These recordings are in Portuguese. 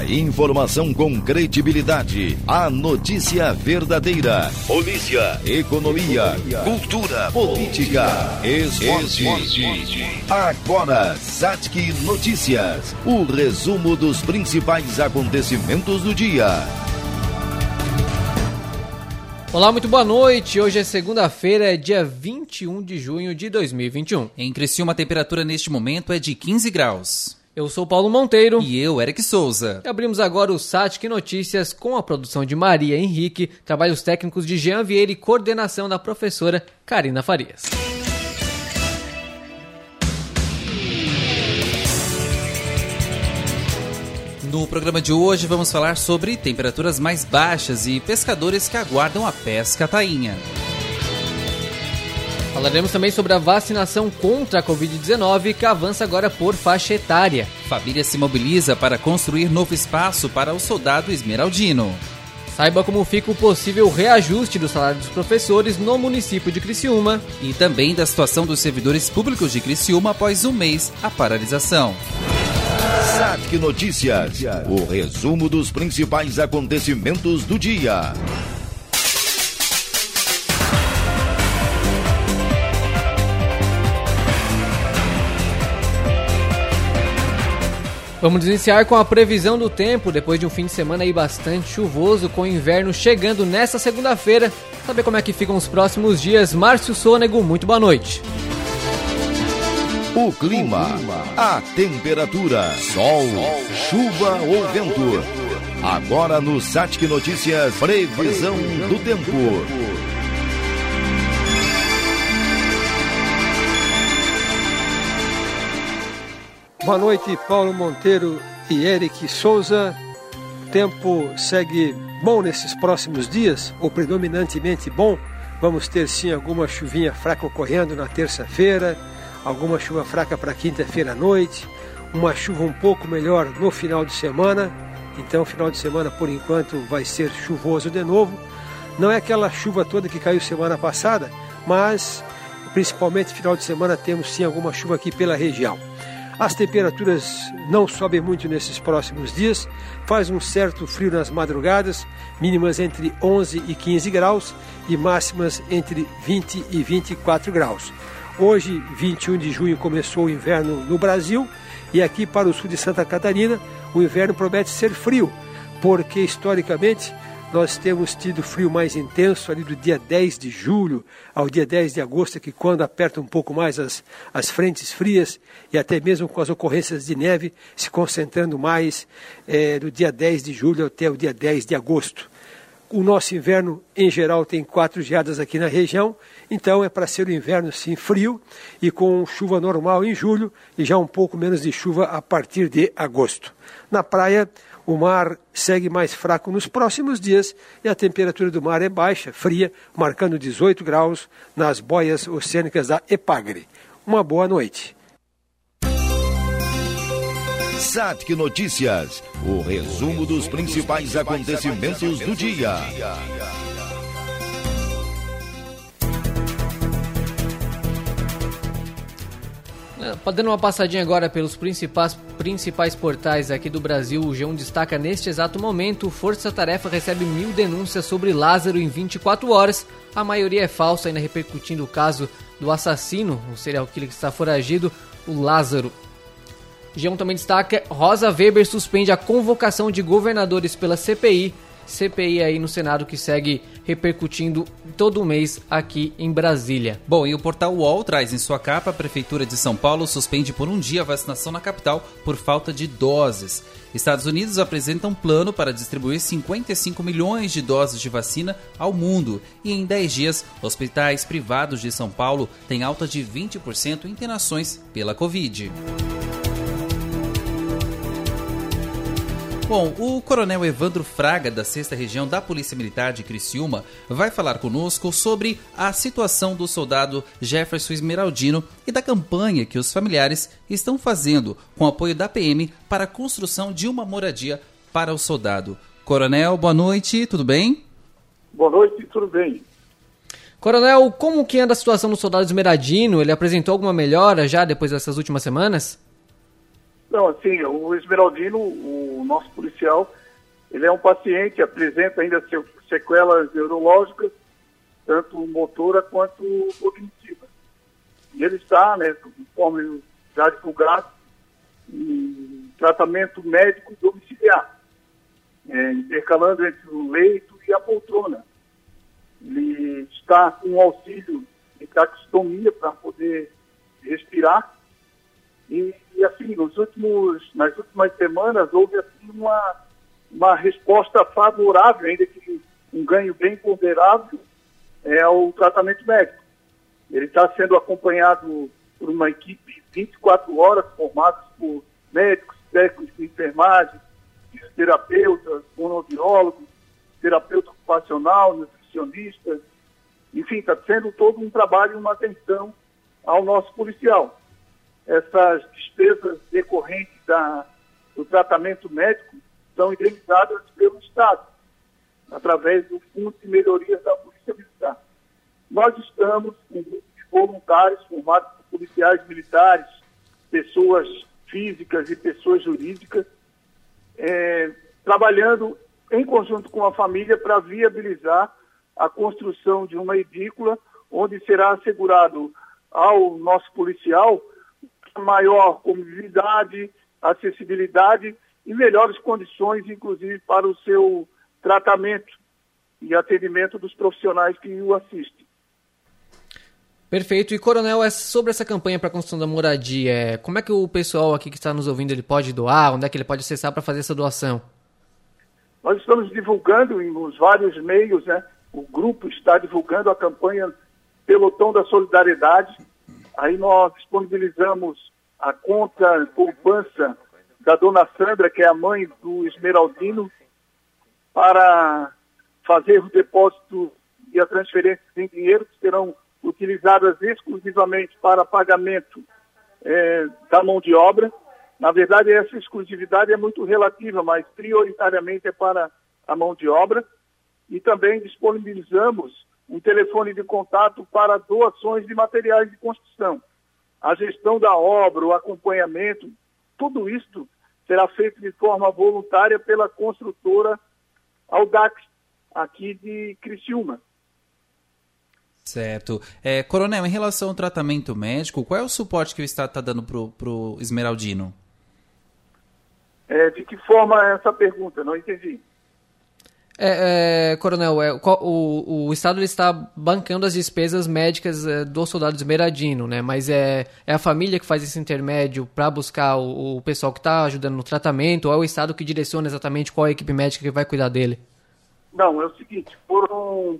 A informação com credibilidade. A notícia verdadeira. Polícia, economia, cultura, política, esporte. Agora, Satic Notícias. O resumo dos principais acontecimentos do dia. Olá, muito boa noite. Hoje é segunda-feira, dia 21 de junho de 2021. Em Criciúma, a temperatura neste momento é de 15 graus. Eu sou Paulo Monteiro. E eu, Eric Souza. E abrimos agora o Satic Notícias com a produção de Maria Henrique, trabalhos técnicos de Jean Vieira e coordenação da professora Karina Farias. No programa de hoje vamos falar sobre temperaturas mais baixas e pescadores que aguardam a pesca tainha. Falaremos também sobre a vacinação contra a Covid-19 que avança agora por faixa etária. Família se mobiliza para construir novo espaço para o soldado esmeraldino. Saiba como fica o possível reajuste do salário dos professores no município de Criciúma. E também da situação dos servidores públicos de Criciúma após um mês a paralisação. SATIC Notícias. O resumo dos principais acontecimentos do dia. Vamos iniciar com a previsão do tempo, depois de um fim de semana aí bastante chuvoso, com o inverno chegando nesta segunda-feira. Saber como é que ficam os próximos dias. Márcio Sônego, muito boa noite. O clima, a temperatura, sol, chuva ou vento. Agora no Satic Notícias, previsão do tempo. Boa noite, Paulo Monteiro e Eric Souza. O tempo segue bom nesses próximos dias, ou predominantemente bom. Vamos ter sim alguma chuvinha fraca ocorrendo na terça-feira, alguma chuva fraca para quinta-feira à noite, uma chuva um pouco melhor no final de semana. Então, final de semana por enquanto vai ser chuvoso de novo. Não é aquela chuva toda que caiu semana passada, mas principalmente final de semana temos sim alguma chuva aqui pela região. As temperaturas não sobem muito nesses próximos dias, faz um certo frio nas madrugadas, mínimas entre 11 e 15 graus e máximas entre 20 e 24 graus. Hoje, 21 de junho, começou o inverno no Brasil e aqui para o sul de Santa Catarina o inverno promete ser frio, porque historicamente nós temos tido frio mais intenso ali do dia 10 de julho ao dia 10 de agosto, que quando aperta um pouco mais as, as frentes frias e até mesmo com as ocorrências de neve se concentrando mais é, do dia 10 de julho até o dia 10 de agosto. O nosso inverno, em geral, tem quatro geadas aqui na região, então é para ser o inverno sim frio e com chuva normal em julho e já um pouco menos de chuva a partir de agosto. Na praia, o mar segue mais fraco nos próximos dias e a temperatura do mar é baixa, fria, marcando 18 graus nas boias oceânicas da Epagre. Uma boa noite. SATIC Notícias, o resumo dos principais acontecimentos do dia. Dando uma passadinha agora pelos principais, principais portais aqui do Brasil, o G1 destaca neste exato momento: Força Tarefa recebe mil denúncias sobre Lázaro em 24 horas. A maioria é falsa, ainda repercutindo o caso do assassino, o serial killer que está foragido, o Lázaro. G1 também destaca: Rosa Weber suspende a convocação de governadores pela CPI. CPI aí no Senado que segue repercutindo todo mês aqui em Brasília. Bom, e o portal UOL traz em sua capa: a Prefeitura de São Paulo suspende por um dia a vacinação na capital por falta de doses. Estados Unidos apresenta um plano para distribuir 55 milhões de doses de vacina ao mundo. E em 10 dias, hospitais privados de São Paulo têm alta de 20% em internações pela Covid. Bom, o coronel Evandro Fraga, da 6 Região da Polícia Militar de Criciúma, vai falar conosco sobre a situação do soldado Jefferson Esmeraldino e da campanha que os familiares estão fazendo com apoio da PM para a construção de uma moradia para o soldado. Coronel, boa noite, tudo bem? Boa noite, tudo bem. Coronel, como que anda a situação do soldado Esmeraldino? Ele apresentou alguma melhora já depois dessas últimas semanas? Não, assim, o Esmeraldino, o nosso policial, ele é um paciente, apresenta ainda sequelas neurológicas, tanto motora quanto cognitiva. E ele está, né, conforme já divulgado, em tratamento médico domiciliar, é, intercalando entre o leito e a poltrona. Ele está com auxílio de taxistomia para poder respirar. Assim, nos últimos, nas últimas semanas houve assim, uma, uma resposta favorável, ainda que um ganho bem considerável, é, ao tratamento médico. Ele está sendo acompanhado por uma equipe 24 horas, formada por médicos, técnicos de enfermagem, fisioterapeutas, fonoaudiólogos, terapeuta ocupacional, nutricionistas, enfim, está sendo todo um trabalho uma atenção ao nosso policial. Essas despesas decorrentes da, do tratamento médico são indenizadas pelo Estado, através do Fundo de Melhorias da Polícia Militar. Nós estamos, um grupo de voluntários formados por policiais militares, pessoas físicas e pessoas jurídicas, é, trabalhando em conjunto com a família para viabilizar a construção de uma edícula onde será assegurado ao nosso policial maior comunidade, acessibilidade e melhores condições, inclusive, para o seu tratamento e atendimento dos profissionais que o assistem. Perfeito. E, Coronel, é sobre essa campanha para a construção da moradia, é, como é que o pessoal aqui que está nos ouvindo ele pode doar? Onde é que ele pode acessar para fazer essa doação? Nós estamos divulgando nos vários meios, né? O grupo está divulgando a campanha Pelotão da Solidariedade. Aí nós disponibilizamos a conta poupança da dona Sandra, que é a mãe do Esmeraldino, para fazer o depósito e a transferência em dinheiro que serão utilizadas exclusivamente para pagamento é, da mão de obra. Na verdade, essa exclusividade é muito relativa, mas prioritariamente é para a mão de obra. E também disponibilizamos um telefone de contato para doações de materiais de construção. A gestão da obra, o acompanhamento, tudo isso será feito de forma voluntária pela construtora Audax, aqui de Criciúma. Certo. É, coronel, em relação ao tratamento médico, qual é o suporte que o Estado está dando para o Esmeraldino? É, de que forma é essa pergunta? Não entendi. É, é, coronel, é, o, o Estado está bancando as despesas médicas é, do soldado esmeradino, né? Mas é, é a família que faz esse intermédio para buscar o, o pessoal que está ajudando no tratamento, ou é o Estado que direciona exatamente qual é a equipe médica que vai cuidar dele? Não, é o seguinte, foram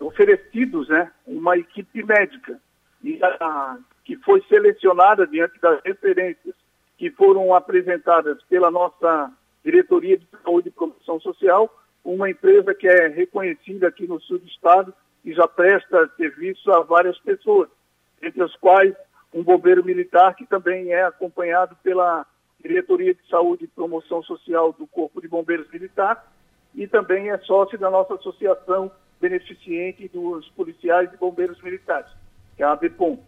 oferecidos né, uma equipe médica e a, que foi selecionada diante das referências que foram apresentadas pela nossa Diretoria de Saúde e Promoção Social, uma empresa que é reconhecida aqui no sul do estado e já presta serviço a várias pessoas, entre as quais um bombeiro militar que também é acompanhado pela Diretoria de Saúde e Promoção Social do Corpo de Bombeiros Militar e também é sócio da nossa associação beneficiente dos policiais e bombeiros militares, que é a ABPOM.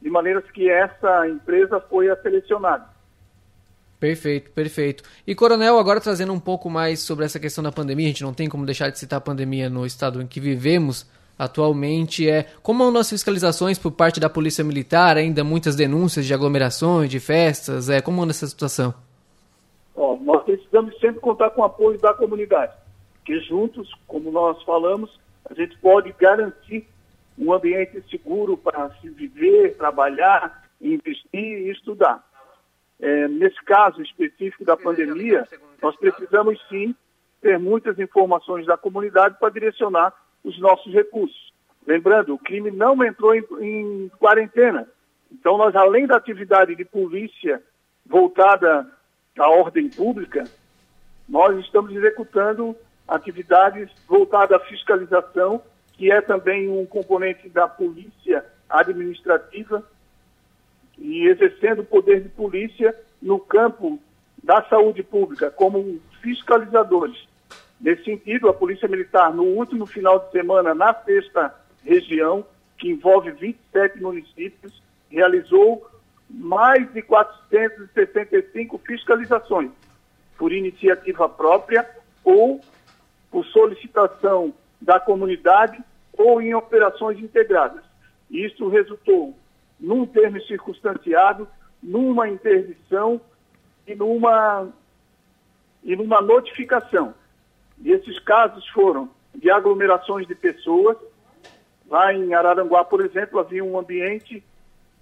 De maneira que essa empresa foi a selecionada. Perfeito, perfeito. E Coronel, agora trazendo um pouco mais sobre essa questão da pandemia, a gente não tem como deixar de citar a pandemia no estado em que vivemos atualmente, é como andam as fiscalizações por parte da Polícia Militar, ainda muitas denúncias de aglomerações, de festas, é como anda essa situação? Ó, nós precisamos sempre contar com o apoio da comunidade, que juntos, como nós falamos, a gente pode garantir um ambiente seguro para se viver, trabalhar, investir e estudar. É, nesse caso específico da pandemia, nós precisamos sim ter muitas informações da comunidade para direcionar os nossos recursos. Lembrando, o crime não entrou em, em quarentena. Então, nós, além da atividade de polícia voltada à ordem pública, nós estamos executando atividades voltadas à fiscalização, que é também um componente da polícia administrativa, e exercendo o poder de polícia no campo da saúde pública, como fiscalizadores. Nesse sentido, a Polícia Militar, no último final de semana, na sexta região, que envolve 27 municípios, realizou mais de 465 fiscalizações, por iniciativa própria ou por solicitação da comunidade ou em operações integradas. Isso resultou num termo circunstanciado, numa interdição e numa, e numa notificação. E esses casos foram de aglomerações de pessoas. Lá em Araranguá, por exemplo, havia um ambiente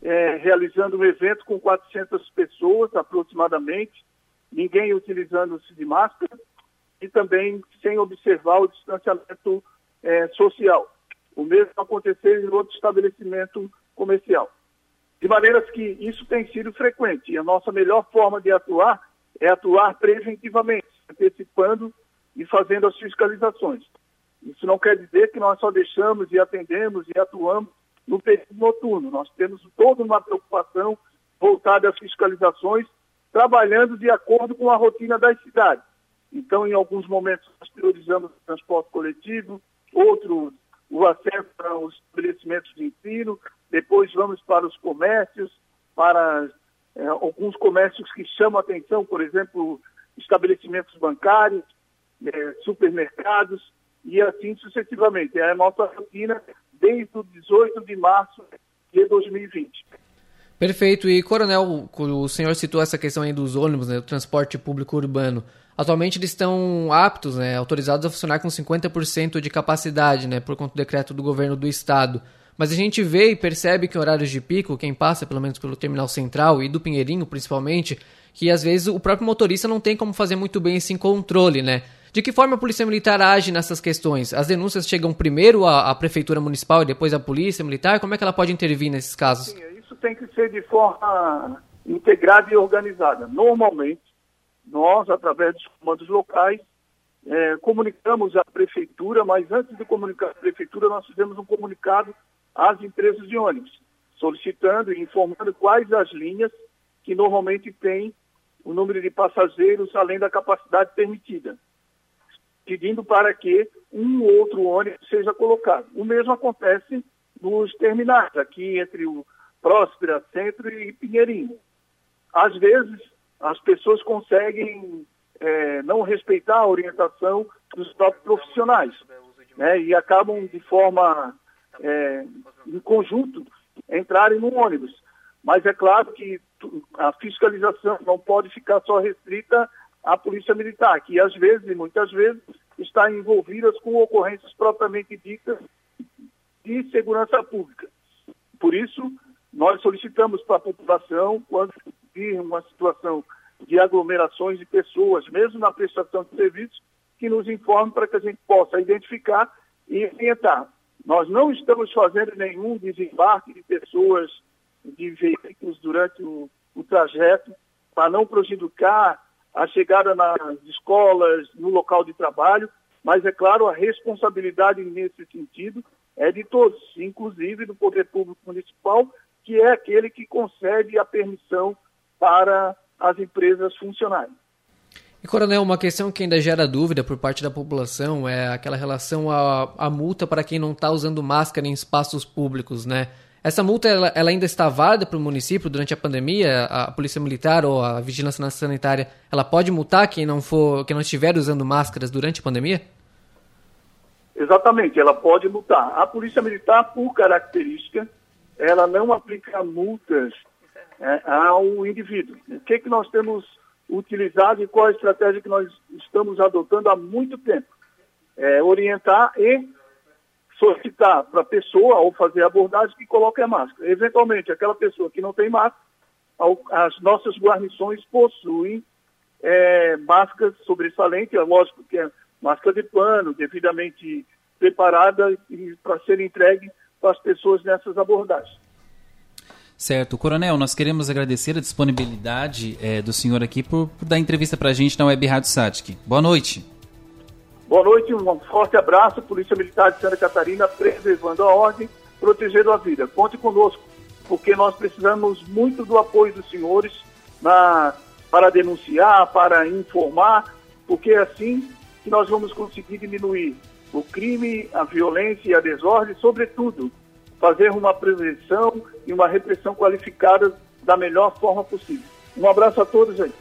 é, realizando um evento com 400 pessoas aproximadamente, ninguém utilizando-se de máscara e também sem observar o distanciamento é, social. O mesmo aconteceu em outro estabelecimento comercial. De maneiras que isso tem sido frequente. E a nossa melhor forma de atuar é atuar preventivamente, antecipando e fazendo as fiscalizações. Isso não quer dizer que nós só deixamos e atendemos e atuamos no período noturno. Nós temos toda uma preocupação voltada às fiscalizações, trabalhando de acordo com a rotina das cidades. Então, em alguns momentos, nós priorizamos o transporte coletivo, outros o acesso aos estabelecimentos de ensino, depois vamos para os comércios, para é, alguns comércios que chamam atenção, por exemplo, estabelecimentos bancários, é, supermercados, e assim sucessivamente. É a nossa rotina desde o 18 de março de 2020. Perfeito. E, Coronel, o senhor citou essa questão aí dos ônibus, né, do transporte público urbano. Atualmente eles estão aptos, né, autorizados a funcionar com 50% de capacidade, né, por conta do decreto do governo do estado. Mas a gente vê e percebe que em horários de pico, quem passa pelo menos pelo terminal central e do Pinheirinho principalmente, que às vezes o próprio motorista não tem como fazer muito bem esse controle, né? De que forma a Polícia Militar age nessas questões? As denúncias chegam primeiro à, à Prefeitura Municipal e depois à Polícia Militar? Como é que ela pode intervir nesses casos? Sim, isso tem que ser de forma integrada e organizada. Normalmente, nós, através dos comandos locais, é, comunicamos à Prefeitura, mas antes de comunicar à Prefeitura, nós fizemos um comunicado às empresas de ônibus, solicitando e informando quais as linhas que normalmente têm o número de passageiros além da capacidade permitida pedindo para que um ou outro ônibus seja colocado. O mesmo acontece nos terminais, aqui entre o Próspera, Centro e Pinheirinho. Às vezes, as pessoas conseguem é, não respeitar a orientação dos próprios profissionais né, e acabam de forma é, em conjunto entrarem no ônibus. Mas é claro que a fiscalização não pode ficar só restrita a Polícia Militar, que às vezes, e muitas vezes, está envolvidas com ocorrências propriamente ditas de segurança pública. Por isso, nós solicitamos para a população, quando vir uma situação de aglomerações de pessoas, mesmo na prestação de serviços, que nos informe para que a gente possa identificar e orientar. Nós não estamos fazendo nenhum desembarque de pessoas de veículos durante o, o trajeto para não prejudicar a chegada nas escolas, no local de trabalho, mas é claro, a responsabilidade nesse sentido é de todos, inclusive do Poder Público Municipal, que é aquele que concede a permissão para as empresas funcionarem. E, Coronel, uma questão que ainda gera dúvida por parte da população é aquela relação à, à multa para quem não está usando máscara em espaços públicos, né? Essa multa ela, ela ainda está válida para o município durante a pandemia? A, a polícia militar ou a vigilância sanitária ela pode multar quem não for, quem não estiver usando máscaras durante a pandemia? Exatamente, ela pode multar. A polícia militar, por característica, ela não aplica multas é, ao indivíduo. O que, que nós temos utilizado e qual a estratégia que nós estamos adotando há muito tempo? É orientar e solicitar para a pessoa, ao fazer abordagem, que coloque a máscara. Eventualmente, aquela pessoa que não tem máscara, as nossas guarnições possuem é, máscaras sobressalentes, é lógico que é máscara de pano, devidamente preparada para ser entregue para as pessoas nessas abordagens. Certo. Coronel, nós queremos agradecer a disponibilidade é, do senhor aqui por, por dar entrevista para a gente na Web Rádio Satic. Boa noite. Boa noite, um forte abraço, Polícia Militar de Santa Catarina, preservando a ordem, protegendo a vida. Conte conosco, porque nós precisamos muito do apoio dos senhores na, para denunciar, para informar, porque é assim que nós vamos conseguir diminuir o crime, a violência e a desordem, sobretudo, fazer uma prevenção e uma repressão qualificada da melhor forma possível. Um abraço a todos aí.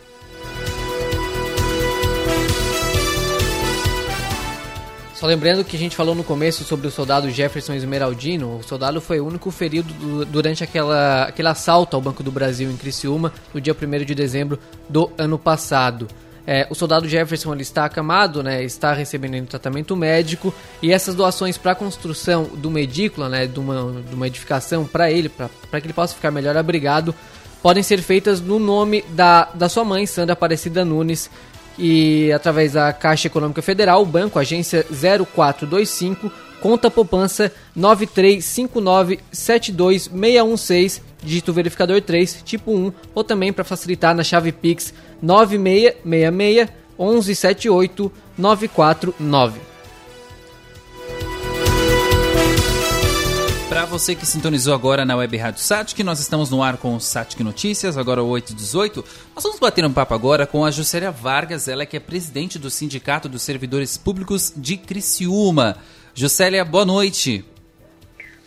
Só lembrando que a gente falou no começo sobre o soldado Jefferson Esmeraldino, o soldado foi o único ferido do, durante aquela, aquele assalto ao Banco do Brasil em Criciúma, no dia 1 de dezembro do ano passado. É, o soldado Jefferson ele está acamado, né, está recebendo um tratamento médico e essas doações para a construção do medícula, né, de uma, de uma edificação para ele, para que ele possa ficar melhor abrigado, podem ser feitas no nome da, da sua mãe, Sandra Aparecida Nunes, e através da Caixa Econômica Federal, Banco Agência 0425, conta poupança 9359726116, dígito verificador 3, tipo 1, ou também para facilitar na chave Pix 9666 1178 949. Para você que sintonizou agora na Web Rádio Satic, nós estamos no ar com o Satic Notícias, agora 8 e 18. Nós vamos bater um papo agora com a Juscelia Vargas, ela que é presidente do Sindicato dos Servidores Públicos de Criciúma. Juscelia, boa noite.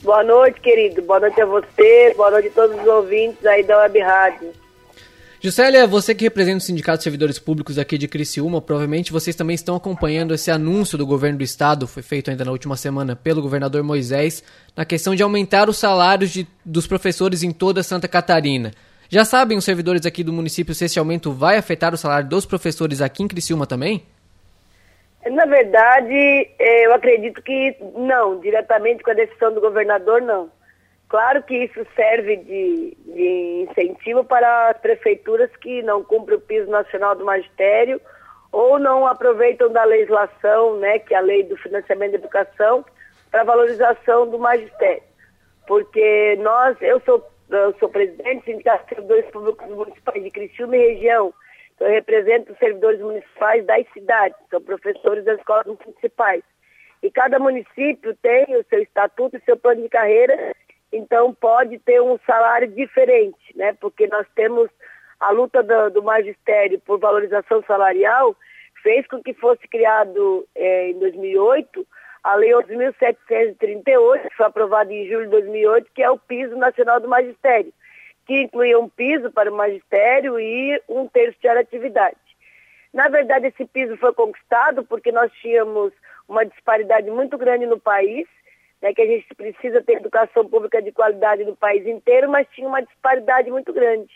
Boa noite, querido. Boa noite a você, boa noite a todos os ouvintes aí da Web Rádio. Juscelia, você que representa o Sindicato de Servidores Públicos aqui de Criciúma, provavelmente vocês também estão acompanhando esse anúncio do governo do estado, foi feito ainda na última semana pelo governador Moisés, na questão de aumentar os salários de, dos professores em toda Santa Catarina. Já sabem os servidores aqui do município se esse aumento vai afetar o salário dos professores aqui em Criciúma também? Na verdade, eh, eu acredito que não, diretamente com a decisão do governador, não. Claro que isso serve de, de, incentivo para as prefeituras que não cumprem o piso nacional do magistério ou não aproveitam da legislação, né, que é a lei do financiamento da educação, para valorização do magistério. Porque nós, eu sou, eu sou presidente do Sindicato de Servidores Públicos Municipais de Criciúma e região, então eu represento os servidores municipais das cidades, são professores das escolas municipais. E cada município tem o seu estatuto e seu plano de carreira então pode ter um salário diferente, né? Porque nós temos a luta do, do magistério por valorização salarial fez com que fosse criado é, em 2008 a Lei 11.738, que foi aprovada em julho de 2008, que é o piso nacional do magistério, que incluía um piso para o magistério e um terço de atividade. Na verdade, esse piso foi conquistado porque nós tínhamos uma disparidade muito grande no país né, que a gente precisa ter educação pública de qualidade no país inteiro, mas tinha uma disparidade muito grande.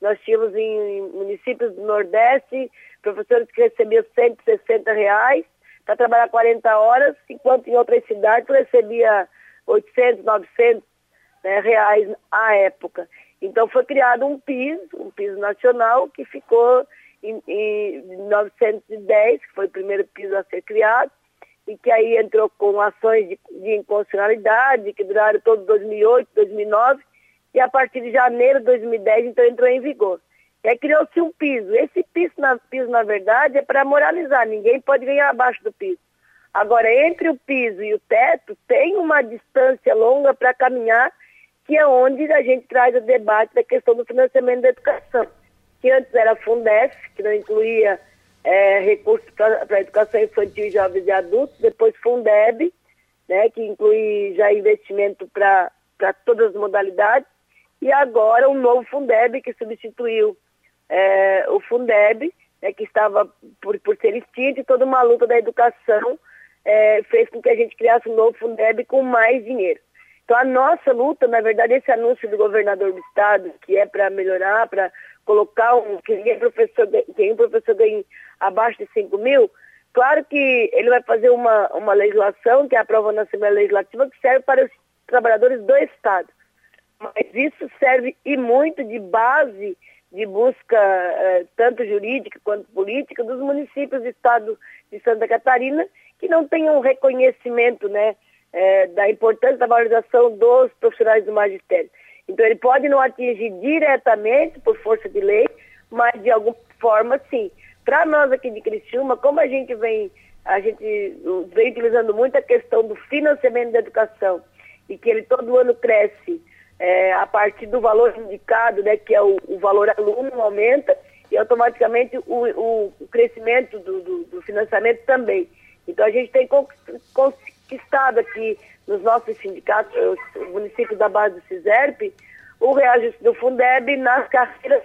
Nós tínhamos em, municípios do Nordeste professores que recebiam 160 reais para trabalhar 40 horas, enquanto em outras cidades recebia 800, 900 né, reais à época. Então foi criado um piso, um piso nacional, que ficou em, em 1910, que foi o primeiro piso a ser criado, e que aí entrou com ações de, de inconstitucionalidade, que duraram todo 2008, 2009, e a partir de janeiro de 2010, então, entrou em vigor. E aí criou-se um piso. Esse piso na, piso, na verdade, é para moralizar, ninguém pode ganhar abaixo do piso. Agora, entre o piso e o teto, tem uma distância longa para caminhar, que é onde a gente traz o debate da questão do financiamento da educação, que antes era Fundef, que não incluía é, recursos para educação infantil, jovens e adultos, depois Fundeb, né, que inclui já investimento para todas as modalidades, e agora um novo Fundeb que substituiu é, o Fundeb, né, que estava por, por ser extinto, e toda uma luta da educação é, fez com que a gente criasse um novo Fundeb com mais dinheiro. Então a nossa luta, na verdade, esse anúncio do governador do estado, que é para melhorar, para colocar um, que ninguém professor, um professor ganhe abaixo de 5 mil, claro que ele vai fazer uma, uma legislação, que é aprova na Assembleia Legislativa, que serve para os trabalhadores do Estado. Mas isso serve e muito de base de busca, eh, tanto jurídica quanto política, dos municípios do Estado de Santa Catarina, que não tenham um reconhecimento né, eh, da importância da valorização dos profissionais do magistério. Então, ele pode não atingir diretamente por força de lei, mas de alguma forma, sim. Para nós aqui de Criciúma, como a gente vem, a gente vem utilizando muito a questão do financiamento da educação e que ele todo ano cresce é, a partir do valor indicado, né, que é o, o valor aluno aumenta e automaticamente o, o, crescimento do, do, do, financiamento também. Então a gente tem conquistado aqui nos nossos sindicatos, os municípios da base do CISERP, o reajuste do Fundeb nas carreiras,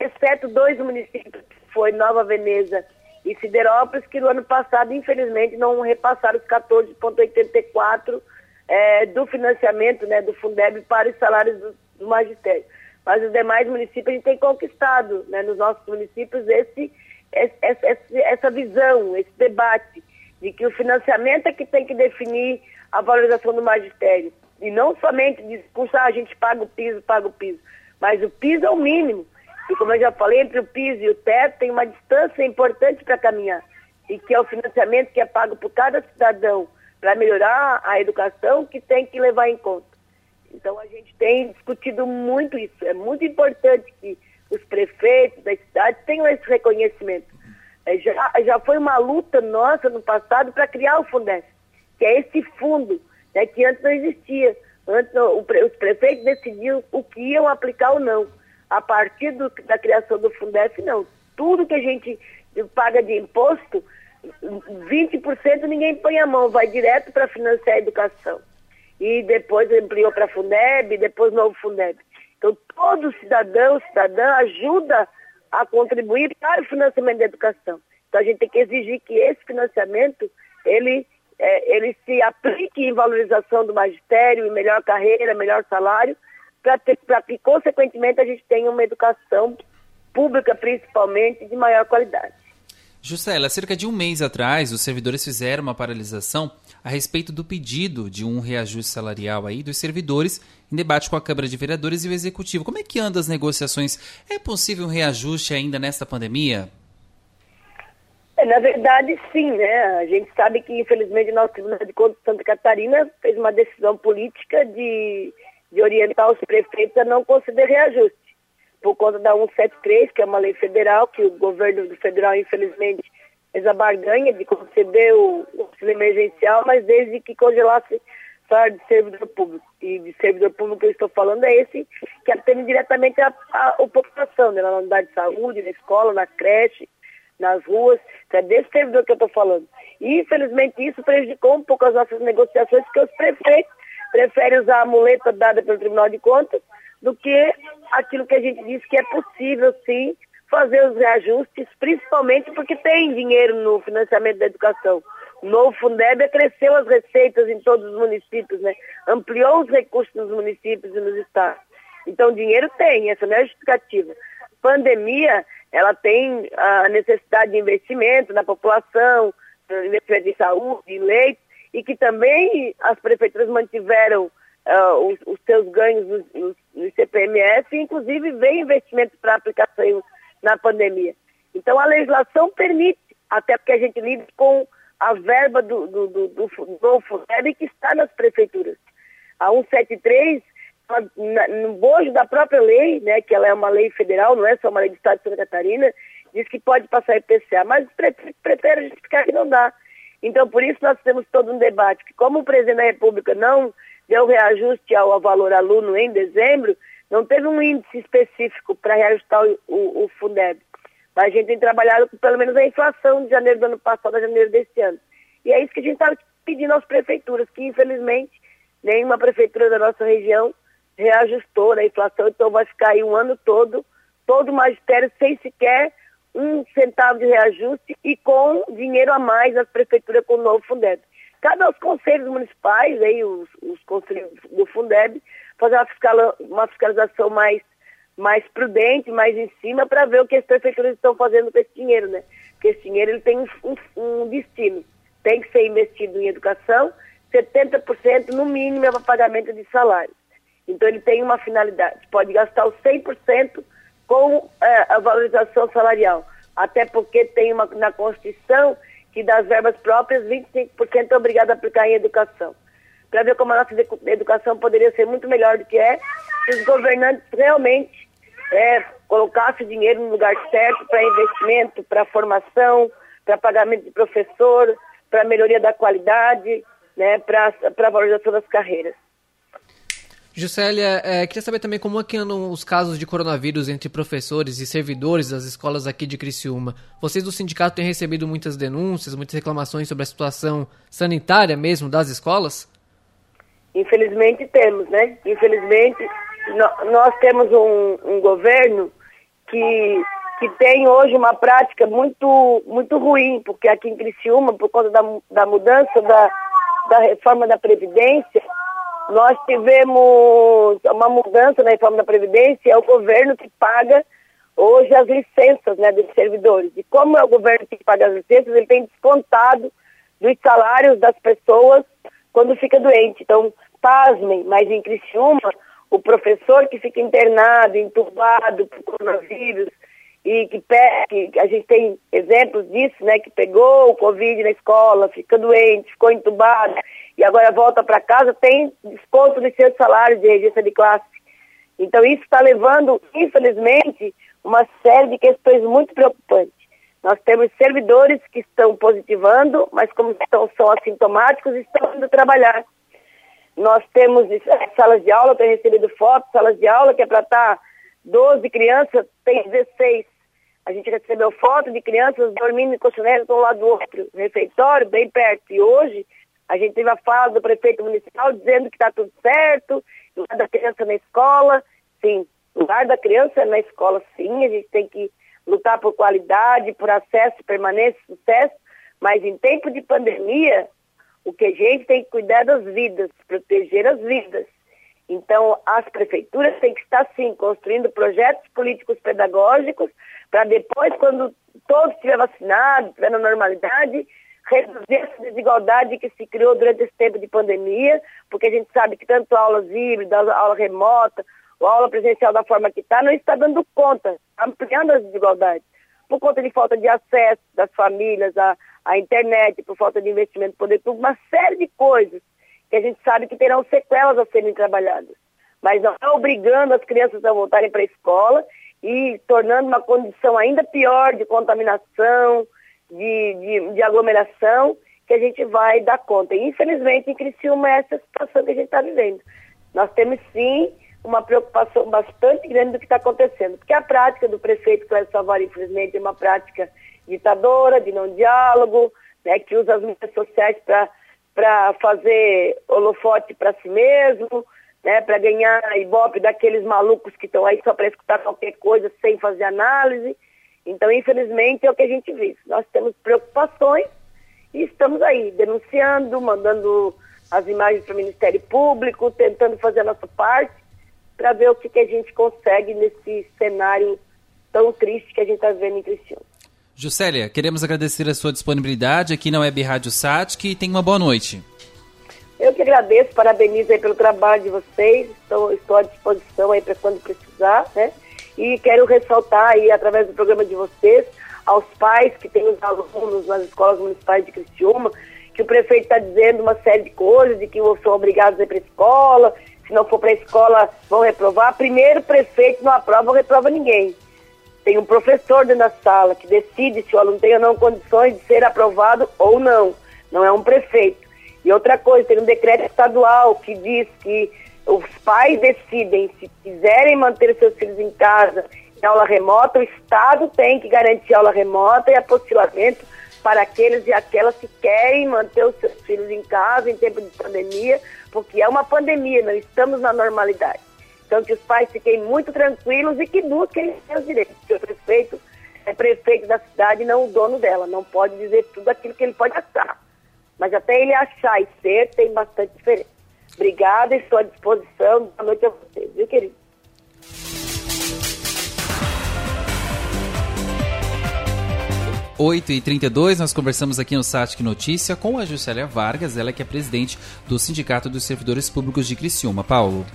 exceto dois municípios, que foi Nova Veneza e Siderópolis, que no ano passado, infelizmente, não repassaram os 14,84 é, do financiamento né, do Fundeb para os salários do, do magistério. Mas os demais municípios a gente tem conquistado, né, nos nossos municípios, esse, essa, essa visão, esse debate de que o financiamento é que tem que definir a valorização do magistério. E não somente discurso, a gente paga o piso, paga o piso. Mas o piso é o mínimo. E como eu já falei, entre o piso e o teto tem uma distância importante para caminhar. E que é o financiamento que é pago por cada cidadão para melhorar a educação que tem que levar em conta. Então a gente tem discutido muito isso. É muito importante que os prefeitos das cidades tenham esse reconhecimento. É, já, já foi uma luta nossa no passado para criar o Fundef, que é esse fundo né, que antes não existia. Antes o, os prefeitos decidiam o que iam aplicar ou não. A partir do, da criação do Fundef, não. Tudo que a gente paga de imposto, 20% ninguém põe a mão, vai direto para financiar a educação e depois ampliou para a Fundeb, depois novo Fundeb. Então, todo cidadão, cidadã ajuda a contribuir para o financiamento da educação. Então, a gente tem que exigir que esse financiamento, ele, é, ele se aplique em valorização do magistério, em melhor carreira, melhor salário, para que, consequentemente, a gente tenha uma educação pública, principalmente, de maior qualidade. Juscelia, cerca de um mês atrás, os servidores fizeram uma paralisação a respeito do pedido de um reajuste salarial aí dos servidores em debate com a Câmara de Vereadores e o Executivo. Como é que andam as negociações? É possível um reajuste ainda nesta pandemia? É, na verdade, sim, né? A gente sabe que, infelizmente, o nosso Tribunal de Contas de Santa Catarina fez uma decisão política de, de orientar os prefeitos a não conceder reajuste. Por conta da 173, que é uma lei federal, que o governo federal, infelizmente, fez a barganha de conceder o auxílio emergencial, mas desde que congelasse salário de servidor público. E de servidor público que eu estou falando é esse que atende diretamente a, a, a população, né? na unidade de saúde, na escola, na creche, nas ruas. Então é desse servidor que eu estou falando. E infelizmente isso prejudicou um pouco as nossas negociações, porque os prefeitos preferem usar a muleta dada pelo Tribunal de Contas do que aquilo que a gente disse que é possível sim fazer os reajustes, principalmente porque tem dinheiro no financiamento da educação. O novo Fundeb cresceu as receitas em todos os municípios, né? ampliou os recursos nos municípios e nos estados. Então, dinheiro tem, essa não é justificativa. Pandemia, ela tem a necessidade de investimento na população, investimento em saúde, em leite, e que também as prefeituras mantiveram uh, os, os, seus ganhos no, no CPMF, inclusive vem investimento para aplicação na pandemia. Então a legislação permite, até porque a gente lida com a verba do, do, do, do, do FUNEB que está nas prefeituras. A 173, no bojo da própria lei, né, que ela é uma lei federal, não é só uma lei do Estado de Santa Catarina, diz que pode passar IPCA, mas prefere justificar que não dá. Então, por isso nós temos todo um debate, que como o presidente da República não deu reajuste ao valor aluno em dezembro, não teve um índice específico para reajustar o, o, o, Fundeb. Mas a gente tem trabalhado com pelo menos a inflação de janeiro do ano passado a janeiro desse ano. E é isso que a gente está pedindo às prefeituras, que infelizmente nenhuma prefeitura da nossa região reajustou na inflação, então vai ficar aí um ano todo, todo o magistério sem sequer um centavo de reajuste e com dinheiro a mais nas prefeituras com o novo Fundeb. Cabe aos conselhos municipais, aí, os, os conselhos do Fundeb, fazer uma, fiscal, uma fiscalização mais, mais prudente, mais em cima, para ver o que as prefeituras estão fazendo com esse dinheiro, né? Porque esse dinheiro ele tem um, um destino. Tem que ser investido em educação, 70% no mínimo é para pagamento de salários. Então ele tem uma finalidade, pode gastar os 100% com é, a valorização salarial. Até porque tem uma, na Constituição que das verbas próprias, 25% é obrigado a aplicar em educação para ver como a nossa educação poderia ser muito melhor do que é, se os governantes realmente é, colocassem dinheiro no lugar certo para investimento, para formação, para pagamento de professor, para melhoria da qualidade, né, para a valorização das carreiras. Juscelia, é, queria saber também como é que andam os casos de coronavírus entre professores e servidores das escolas aqui de Criciúma. Vocês do sindicato têm recebido muitas denúncias, muitas reclamações sobre a situação sanitária mesmo das escolas? Infelizmente temos, né? Infelizmente nós temos um, um governo que, que tem hoje uma prática muito, muito ruim, porque aqui em Criciúma, por conta da, da mudança da, da reforma da Previdência, nós tivemos uma mudança na reforma da Previdência, é o governo que paga hoje as licenças né, dos servidores. E como é o governo que paga as licenças, ele tem descontado dos salários das pessoas quando fica doente. Então, pasmem, mas em Criciúma, o professor que fica internado, entubado por coronavírus, e que, que a gente tem exemplos disso, né, que pegou o Covid na escola, fica doente, ficou entubado, e agora volta para casa, tem desconto no seu salário de registro de classe. Então isso está levando, infelizmente, uma série de questões muito preocupantes. Nós temos servidores que estão positivando, mas como estão, são assintomáticos, estão indo trabalhar. Nós temos salas de aula, eu tenho recebido fotos, salas de aula que é para estar 12 crianças, tem 16. A gente recebeu foto de crianças dormindo em colchonetas um lado do outro, refeitório, bem perto. E hoje, a gente teve a fala do prefeito municipal dizendo que está tudo certo, lugar da criança na escola. Sim, lugar da criança é na escola, sim. A gente tem que lutar por qualidade, por acesso, permanência, sucesso. Mas em tempo de pandemia, o que a gente tem que cuidar das vidas, proteger as vidas. Então, as prefeituras têm que estar, sim, construindo projetos políticos pedagógicos para depois, quando todos estiver vacinados, estiver na normalidade, reduzir essa desigualdade que se criou durante esse tempo de pandemia, porque a gente sabe que tanto aulas híbridas, aula remota, ou aula presencial da forma que está, não está dando conta, ampliando as desigualdades, por conta de falta de acesso das famílias à, à internet, por falta de investimento do poder público, uma série de coisas que a gente sabe que terão sequelas a serem trabalhadas. Mas não é obrigando as crianças a voltarem para a escola e tornando uma condição ainda pior de contaminação, de, de, de aglomeração, que a gente vai dar conta. Infelizmente, em Criciúma é essa situação que a gente está vivendo. Nós temos, sim, uma preocupação bastante grande do que está acontecendo, porque a prática do prefeito Cléber Savari, infelizmente, é uma prática ditadora, de não diálogo, né, que usa as mídias sociais para fazer holofote para si mesmo, né, para ganhar ibope daqueles malucos que estão aí só para escutar qualquer coisa sem fazer análise. Então, infelizmente, é o que a gente vê. Nós temos preocupações e estamos aí denunciando, mandando as imagens para o Ministério Público, tentando fazer a nossa parte para ver o que, que a gente consegue nesse cenário tão triste que a gente está vendo em Cristiano. Juscelia, queremos agradecer a sua disponibilidade aqui na Web Rádio Sat e tenha uma boa noite. Eu que agradeço, parabenizo aí pelo trabalho de vocês, estou, estou à disposição aí para quando precisar, né? E quero ressaltar aí, através do programa de vocês, aos pais que têm os alunos nas escolas municipais de Criciúma, que o prefeito está dizendo uma série de coisas, de que são obrigados a ir para a escola, se não for para a escola vão reprovar. Primeiro, o prefeito não aprova ou reprova ninguém. Tem um professor dentro da sala que decide se o aluno tem ou não condições de ser aprovado ou não. Não é um prefeito. E outra coisa, tem um decreto estadual que diz que os pais decidem se quiserem manter seus filhos em casa em aula remota, o Estado tem que garantir aula remota e apostilamento para aqueles e aquelas que querem manter os seus filhos em casa em tempo de pandemia, porque é uma pandemia, não estamos na normalidade. Então, que os pais fiquem muito tranquilos e que busquem seus direitos. O prefeito é prefeito da cidade não o dono dela. Não pode dizer tudo aquilo que ele pode achar. Mas até ele achar e ser, tem bastante diferença. Obrigada, estou à disposição. Boa noite a vocês, viu, querido? Oito e trinta nós conversamos aqui no Satic Notícia com a Juscelia Vargas, ela que é presidente do Sindicato dos Servidores Públicos de Criciúma. Paulo.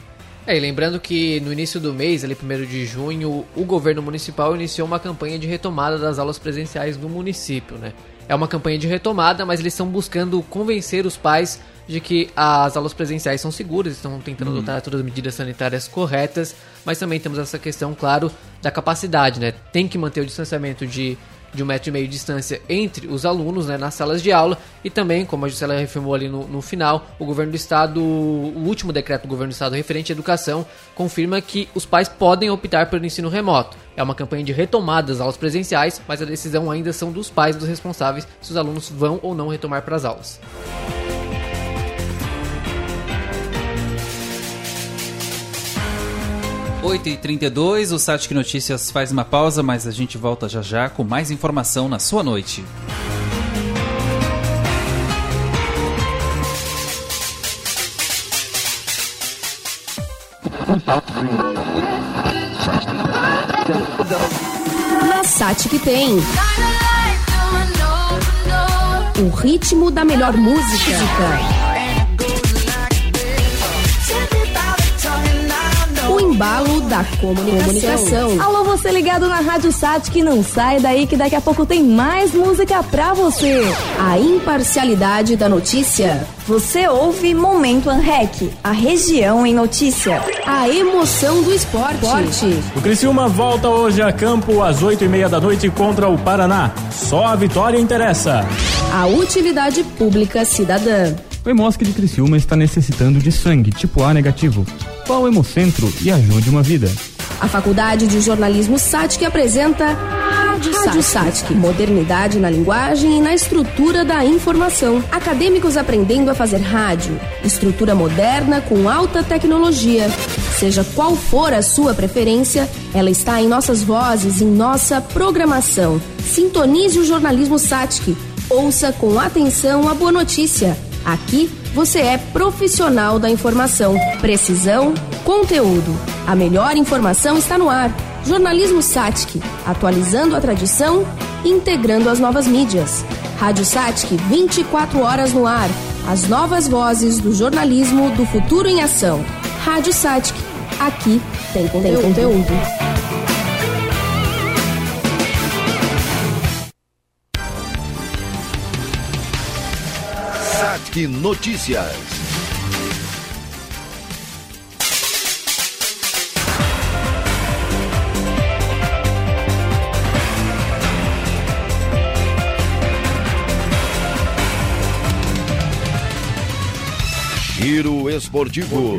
É, e lembrando que no início do mês, ali 1 de junho, o governo municipal iniciou uma campanha de retomada das aulas presenciais no município, né? É uma campanha de retomada, mas eles estão buscando convencer os pais de que as aulas presenciais são seguras, estão tentando uhum. adotar todas as medidas sanitárias corretas, mas também temos essa questão, claro, da capacidade, né? Tem que manter o distanciamento de de um metro e meio de distância entre os alunos né, nas salas de aula e também, como a Gisela reafirmou ali no, no final, o governo do estado, o último decreto do governo do estado referente à educação, confirma que os pais podem optar pelo ensino remoto. É uma campanha de retomada das aulas presenciais, mas a decisão ainda são dos pais dos responsáveis se os alunos vão ou não retomar para as aulas. 8h32, o Satic Notícias faz uma pausa, mas a gente volta já já com mais informação na sua noite. Na Satic tem. O ritmo da melhor música. O embalo da comunicação. Alô, você ligado na Rádio Sat que não sai daí que daqui a pouco tem mais música pra você. A imparcialidade da notícia. Você ouve Momento Anrec, a região em notícia. A emoção do esporte. O Criciúma volta hoje a campo às oito e meia da noite contra o Paraná. Só a vitória interessa. A utilidade pública cidadã. O Hemosc de Criciúma está necessitando de sangue tipo A negativo. Qual Hemocentro e ajude uma vida. A Faculdade de Jornalismo SATIC apresenta Rádio, Rádio SATIC. Modernidade na linguagem e na estrutura da informação. Acadêmicos aprendendo a fazer rádio. Estrutura moderna com alta tecnologia. Seja qual for a sua preferência, ela está em nossas vozes, em nossa programação. Sintonize o jornalismo SATIC. Ouça com atenção a boa notícia. Aqui você é profissional da informação. Precisão, conteúdo. A melhor informação está no ar. Jornalismo Satic, atualizando a tradição, integrando as novas mídias. Rádio Satic, 24 horas no ar. As novas vozes do jornalismo do futuro em ação. Rádio Satic, aqui tem conteúdo. Tem conteúdo. Satic Notícias. Giro Esportivo.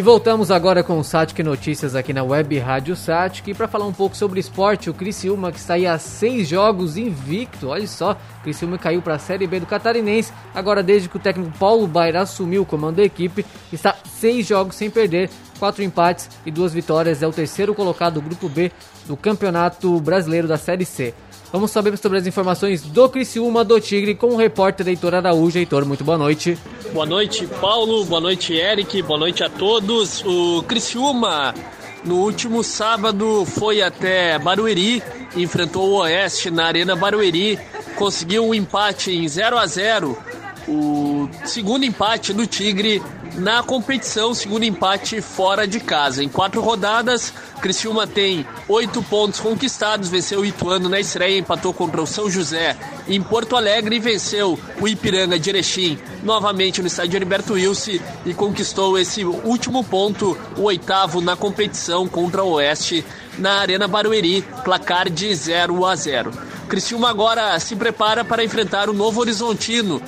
E voltamos agora com o Satic Notícias aqui na Web Rádio Satic para falar um pouco sobre esporte. O Criciúma que está aí a seis jogos invicto. Olha só, o Criciúma caiu para a Série B do Catarinense. Agora, desde que o técnico Paulo Baira assumiu o comando da equipe, está seis jogos sem perder, quatro empates e duas vitórias. É o terceiro colocado do Grupo B do Campeonato Brasileiro da Série C. Vamos saber sobre as informações do Criciúma, do Tigre, com o repórter Heitor Araújo. Heitor, muito boa noite. Boa noite, Paulo. Boa noite, Eric. Boa noite a todos. O Criciúma, no último sábado, foi até Barueri, enfrentou o Oeste na Arena Barueri, conseguiu um empate em 0 a 0 o segundo empate do Tigre na competição, segundo empate fora de casa. Em quatro rodadas, Criciúma tem oito pontos conquistados, venceu o Ituano na estreia, empatou contra o São José em Porto Alegre e venceu o Ipiranga de Erechim novamente no estádio Heriberto Wilson e conquistou esse último ponto, o oitavo na competição contra o Oeste na Arena Barueri, placar de 0 a 0. Criciúma agora se prepara para enfrentar o Novo Horizontino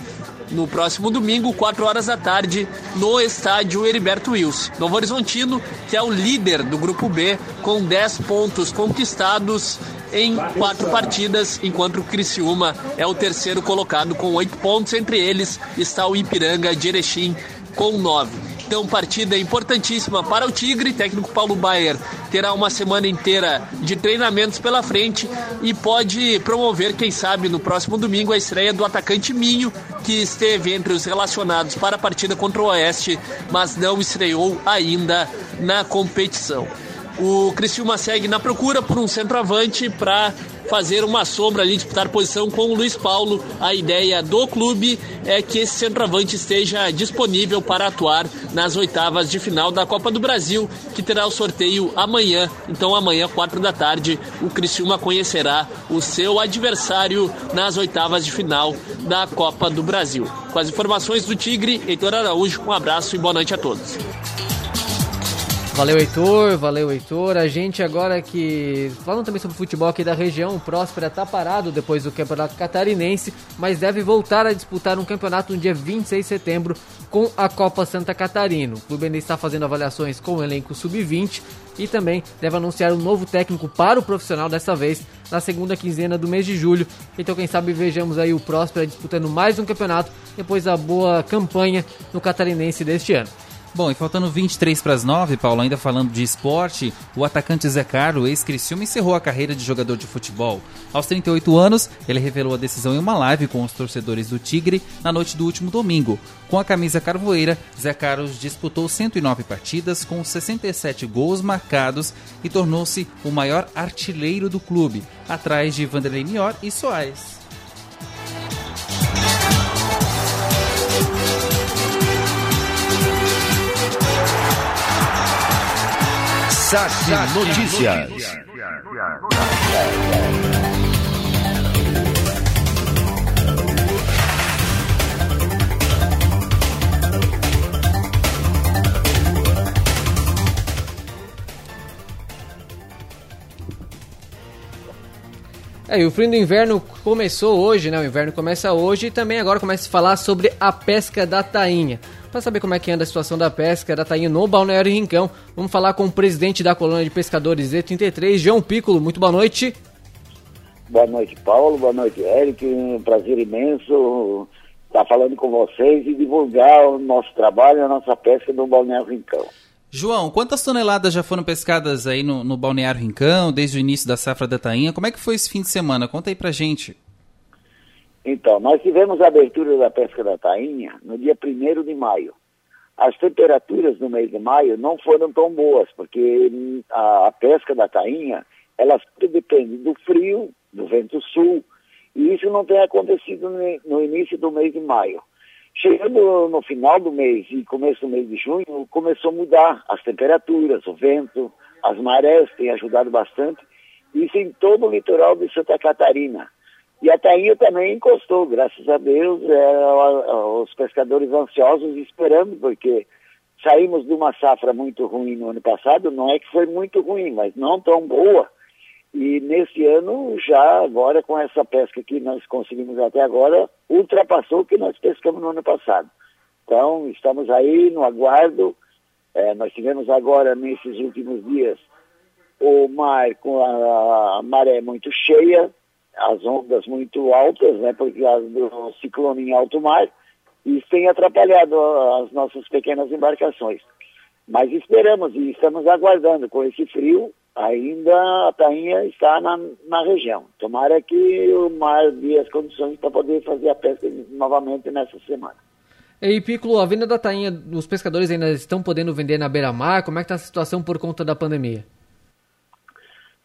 no próximo domingo, 4 horas da tarde, no estádio Heriberto Wilson. Novo Horizontino, que é o líder do grupo B, com 10 pontos conquistados em quatro partidas, enquanto o Criciúma é o terceiro colocado com oito pontos. Entre eles está o Ipiranga de Erechim com nove. Então, partida importantíssima para o Tigre. Técnico Paulo Baier terá uma semana inteira de treinamentos pela frente e pode promover, quem sabe, no próximo domingo, a estreia do atacante Minho, que esteve entre os relacionados para a partida contra o Oeste, mas não estreou ainda na competição. O Criciúma segue na procura por um centroavante para fazer uma sombra ali, disputar posição com o Luiz Paulo. A ideia do clube é que esse centroavante esteja disponível para atuar nas oitavas de final da Copa do Brasil, que terá o sorteio amanhã. Então, amanhã, quatro da tarde, o Criciúma conhecerá o seu adversário nas oitavas de final da Copa do Brasil. Com as informações do Tigre, Heitor Araújo, um abraço e boa noite a todos. Valeu, Heitor, valeu, Heitor. A gente agora que. Falando também sobre futebol aqui da região, o Próspera tá parado depois do Campeonato Catarinense, mas deve voltar a disputar um campeonato no dia 26 de setembro com a Copa Santa Catarina. O clube ainda está fazendo avaliações com o elenco sub-20 e também deve anunciar um novo técnico para o profissional dessa vez na segunda quinzena do mês de julho. Então, quem sabe vejamos aí o Próspera disputando mais um campeonato depois da boa campanha no Catarinense deste ano. Bom, e faltando 23 para as 9, Paulo, ainda falando de esporte, o atacante Zé Carlos, ex-Criciúma, encerrou a carreira de jogador de futebol. Aos 38 anos, ele revelou a decisão em uma live com os torcedores do Tigre na noite do último domingo. Com a camisa carvoeira, Zé Carlos disputou 109 partidas com 67 gols marcados e tornou-se o maior artilheiro do clube, atrás de Vanderlei Mior e Soares. Saque Notícias. É, e o frio do inverno começou hoje, né? O inverno começa hoje e também agora começa a falar sobre a pesca da tainha. Para saber como é que anda a situação da pesca da tainha no Balneário Rincão, vamos falar com o presidente da colônia de pescadores E33, João Piccolo. Muito boa noite. Boa noite, Paulo. Boa noite, Eric. Um prazer imenso estar falando com vocês e divulgar o nosso trabalho, a nossa pesca no Balneário Rincão. João, quantas toneladas já foram pescadas aí no, no Balneário Rincão, desde o início da safra da tainha? Como é que foi esse fim de semana? Conta aí pra gente. Então, nós tivemos a abertura da pesca da tainha no dia 1 de maio. As temperaturas no mês de maio não foram tão boas, porque a, pesca da tainha, ela depende do frio, do vento sul, e isso não tem acontecido no início do mês de maio. Chegando no final do mês e começo do mês de junho, começou a mudar as temperaturas, o vento, as marés têm ajudado bastante, isso em todo o litoral de Santa Catarina. E a tainha também encostou, graças a Deus, é, os pescadores ansiosos esperando, porque saímos de uma safra muito ruim no ano passado, não é que foi muito ruim, mas não tão boa. E nesse ano, já agora com essa pesca que nós conseguimos até agora, ultrapassou o que nós pescamos no ano passado. Então, estamos aí no aguardo. É, nós tivemos agora, nesses últimos dias, o mar com a, a maré muito cheia, as ondas muito altas, né, porque causa do ciclone em alto mar, isso tem atrapalhado as nossas pequenas embarcações. Mas esperamos e estamos aguardando com esse frio ainda a tainha está na, na região. Tomara que o mar dê as condições para poder fazer a pesca novamente nessa semana. E Piccolo, a venda da tainha, os pescadores ainda estão podendo vender na beira-mar? Como é que está a situação por conta da pandemia?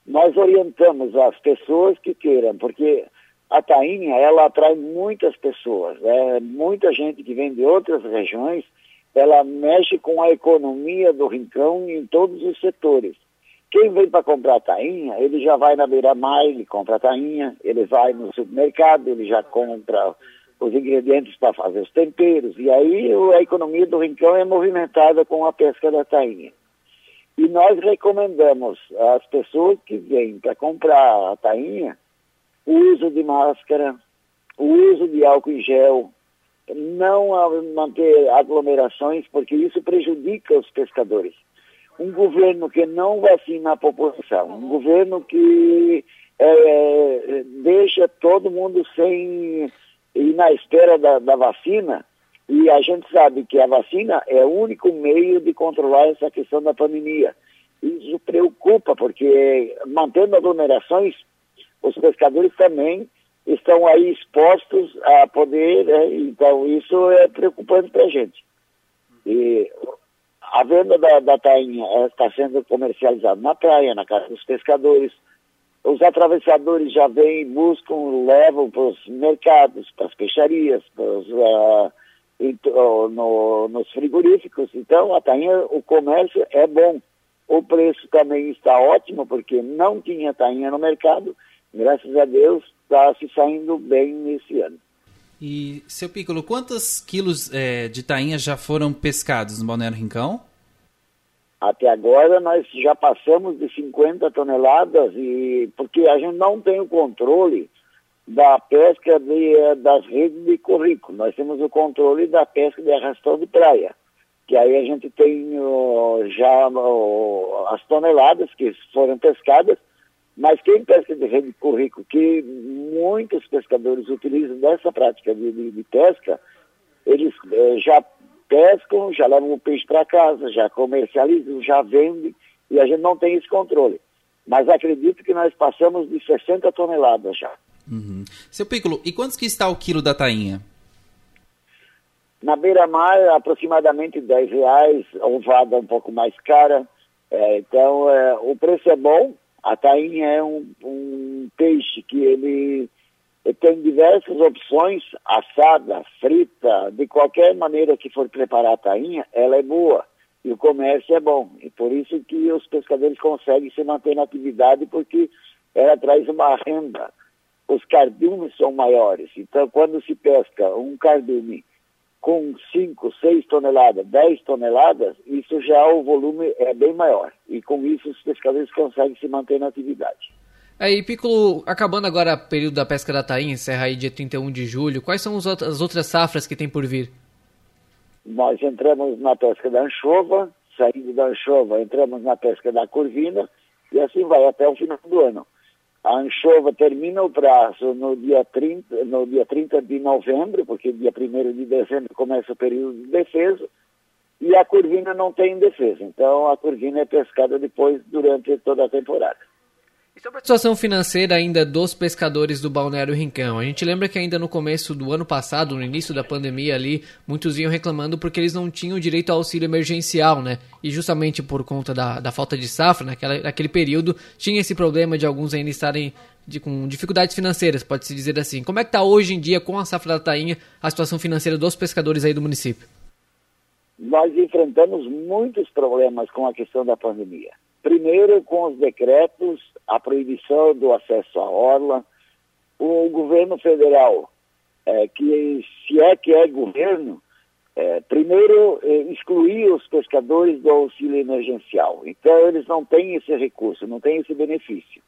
Nós orientamos as pessoas que queiram, porque a tainha, ela atrai muitas pessoas, né? muita gente que vem de outras regiões, ela mexe com a economia do rincão em todos os setores. Quem vem para comprar tainha, ele já vai na beira-mar, ele compra tainha, ele vai no supermercado, ele já compra os ingredientes para fazer os temperos. E aí a economia do rincão é movimentada com a pesca da tainha. E nós recomendamos às pessoas que vêm para comprar a tainha o uso de máscara, o uso de álcool em gel, não manter aglomerações, porque isso prejudica os pescadores. Um governo que não vacina a população, um governo que é, deixa todo mundo sem ir na espera da, da, vacina, e a gente sabe que a vacina é o único meio de controlar essa questão da pandemia. Isso preocupa, porque mantendo aglomerações, os pescadores também estão aí expostos a poder, né? então isso é preocupante para a gente. E a venda da, da tainha está sendo comercializada na praia, na casa dos pescadores. Os atravessadores já vêm, buscam, levam para os mercados, para as peixarias, para os, uh, no, nos frigoríficos. Então, a tainha, o comércio é bom. O preço também está ótimo, porque não tinha tainha no mercado. Graças a Deus, está se saindo bem nesse ano. E, seu Piccolo, quantos quilos é, de tainha já foram pescados no Balneário Rincão? Até agora nós já passamos de 50 toneladas e porque a gente não tem o controle da pesca de, das redes de currículo. Nós temos o controle da pesca de arrastão de praia, que aí a gente tem já as toneladas que foram pescadas, mas quem pesca de rede de currículo, que muitos pescadores utilizam dessa prática de, de, de pesca, eles eh, já pescam, já levam o peixe para casa, já comercializam, já vendem, e a gente não tem esse controle. Mas acredito que nós passamos de 60 toneladas já. Uhum. Seu Piccolo, e quantos que está o quilo da tainha? Na beira-mar, aproximadamente 10 reais, ovada um pouco mais cara. É, então, é, o preço é bom. A tainha é um, um peixe que ele tem diversas opções, assada, frita, de qualquer maneira que for preparar a tainha, ela é boa e o comércio é bom. E por isso que os pescadores conseguem se manter na atividade, porque ela traz uma renda. Os cardumes são maiores, então quando se pesca um cardume com 5, 6 toneladas, 10 toneladas, isso já o volume é bem maior. E com isso os pescadores conseguem se manter na atividade. Aí, Piccolo, acabando agora o período da pesca da tainha, encerra aí dia 31 de julho, quais são as outras safras que tem por vir? Nós entramos na pesca da anchova, saindo da anchova, entramos na pesca da corvina, e assim vai até o final do ano. A anchova termina o prazo no dia 30, no dia 30 de novembro, porque dia 1 de dezembro começa o período de defesa, e a corvina não tem defesa. Então a corvina é pescada depois durante toda a temporada. E sobre a situação financeira ainda dos pescadores do Balneário Rincão, a gente lembra que ainda no começo do ano passado, no início da pandemia ali, muitos iam reclamando porque eles não tinham direito ao auxílio emergencial, né? E justamente por conta da, da falta de safra, naquela, naquele período, tinha esse problema de alguns ainda estarem de, com dificuldades financeiras, pode-se dizer assim. Como é que está hoje em dia, com a safra da tainha, a situação financeira dos pescadores aí do município? Nós enfrentamos muitos problemas com a questão da pandemia. Primeiro, com os decretos, a proibição do acesso à orla, o governo federal, é, que se é que é governo, é, primeiro é, excluir os pescadores do auxílio emergencial. Então, eles não têm esse recurso, não têm esse benefício.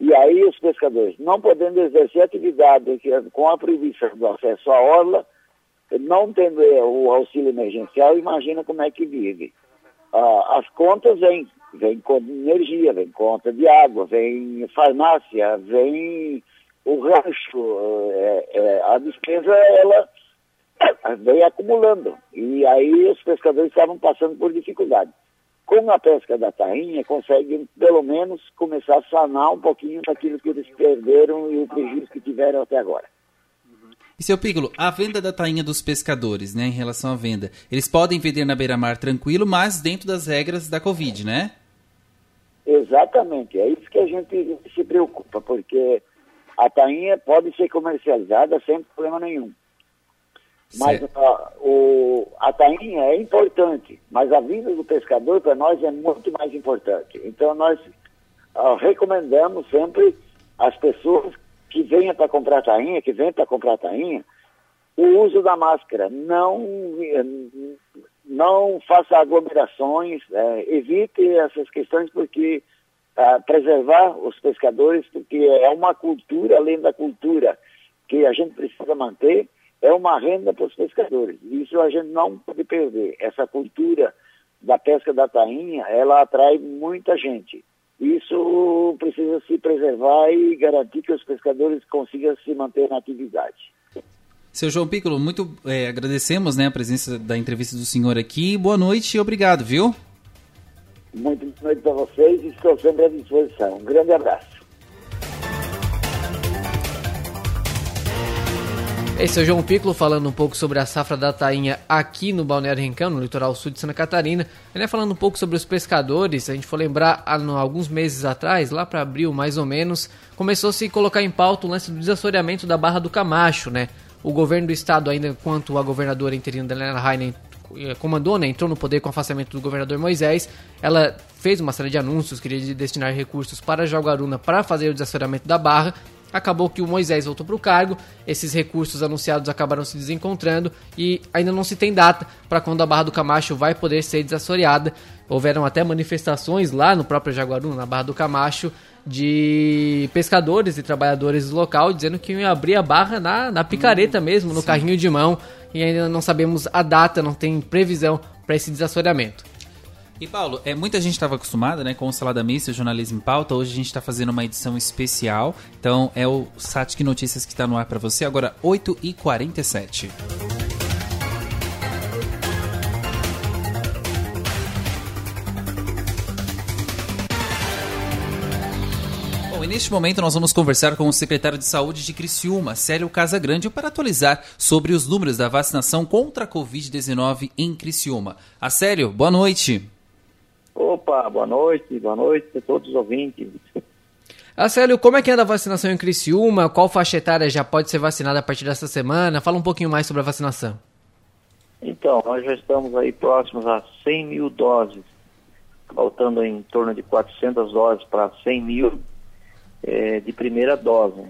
E aí, os pescadores, não podendo exercer atividade com a proibição do acesso à orla, não tendo o auxílio emergencial, imagina como é que vive. Ah, as contas vêm vem conta de energia, vem conta de água, vem farmácia, vem o rancho, é, é, a despesa ela vem acumulando. E aí os pescadores estavam passando por dificuldade. Com a pesca da tainha, conseguem pelo menos começar a sanar um pouquinho daquilo que eles perderam e o prejuízo que tiveram até agora. E seu Piccolo, a venda da tainha dos pescadores, né, em relação à venda, eles podem vender na beira-mar tranquilo, mas dentro das regras da Covid, né? Exatamente, é isso que a gente se preocupa, porque a tainha pode ser comercializada sem problema nenhum. Mas a, o, a tainha é importante, mas a vida do pescador para nós é muito mais importante. Então nós uh, recomendamos sempre as pessoas que venha para comprar tainha, que venha para comprar tainha, o uso da máscara. Não, não faça aglomerações, é, evite essas questões porque uh, preservar os pescadores, porque é uma cultura, além da cultura que a gente precisa manter, é uma renda para os pescadores. Isso a gente não pode perder. Essa cultura da pesca da tainha, ela atrai muita gente. Isso precisa se preservar e garantir que os pescadores consigam se manter na atividade. Seu João Piccolo, muito é, agradecemos né, a presença da entrevista do senhor aqui. Boa noite e obrigado, viu? Muito boa noite para vocês e estou sempre à disposição. Um grande abraço. Esse é o João Piccolo falando um pouco sobre a safra da tainha aqui no Balneário Rincão, no litoral sul de Santa Catarina. Ele é falando um pouco sobre os pescadores. A gente for lembrar, há alguns meses atrás, lá para abril mais ou menos, começou -se a se colocar em pauta o lance do desassoreamento da Barra do Camacho, né? O governo do estado, ainda enquanto a governadora interina Helena Heinen eh, comandou, né, entrou no poder com o afastamento do governador Moisés, ela fez uma série de anúncios, queria destinar recursos para Jalgaruna para fazer o desassoreamento da barra, Acabou que o Moisés voltou para o cargo, esses recursos anunciados acabaram se desencontrando e ainda não se tem data para quando a Barra do Camacho vai poder ser desassoreada. Houveram até manifestações lá no próprio Jaguaru, na Barra do Camacho, de pescadores e trabalhadores do local dizendo que iam abrir a barra na, na picareta hum, mesmo, no sim. carrinho de mão, e ainda não sabemos a data, não tem previsão para esse desassoreamento. E Paulo, é, muita gente estava acostumada né, com o Salada Mista, o Jornalismo em Pauta. Hoje a gente está fazendo uma edição especial. Então é o Satic Notícias que está no ar para você. Agora 8h47. Neste momento nós vamos conversar com o secretário de Saúde de Criciúma, Célio Casagrande, para atualizar sobre os números da vacinação contra a Covid-19 em Criciúma. A Célio, boa noite. Opa, boa noite, boa noite a todos os ouvintes. Acélio, como é que anda a vacinação em Criciúma? Qual faixa etária já pode ser vacinada a partir dessa semana? Fala um pouquinho mais sobre a vacinação. Então, nós já estamos aí próximos a 100 mil doses, faltando em torno de 400 doses para 100 mil é, de primeira dose.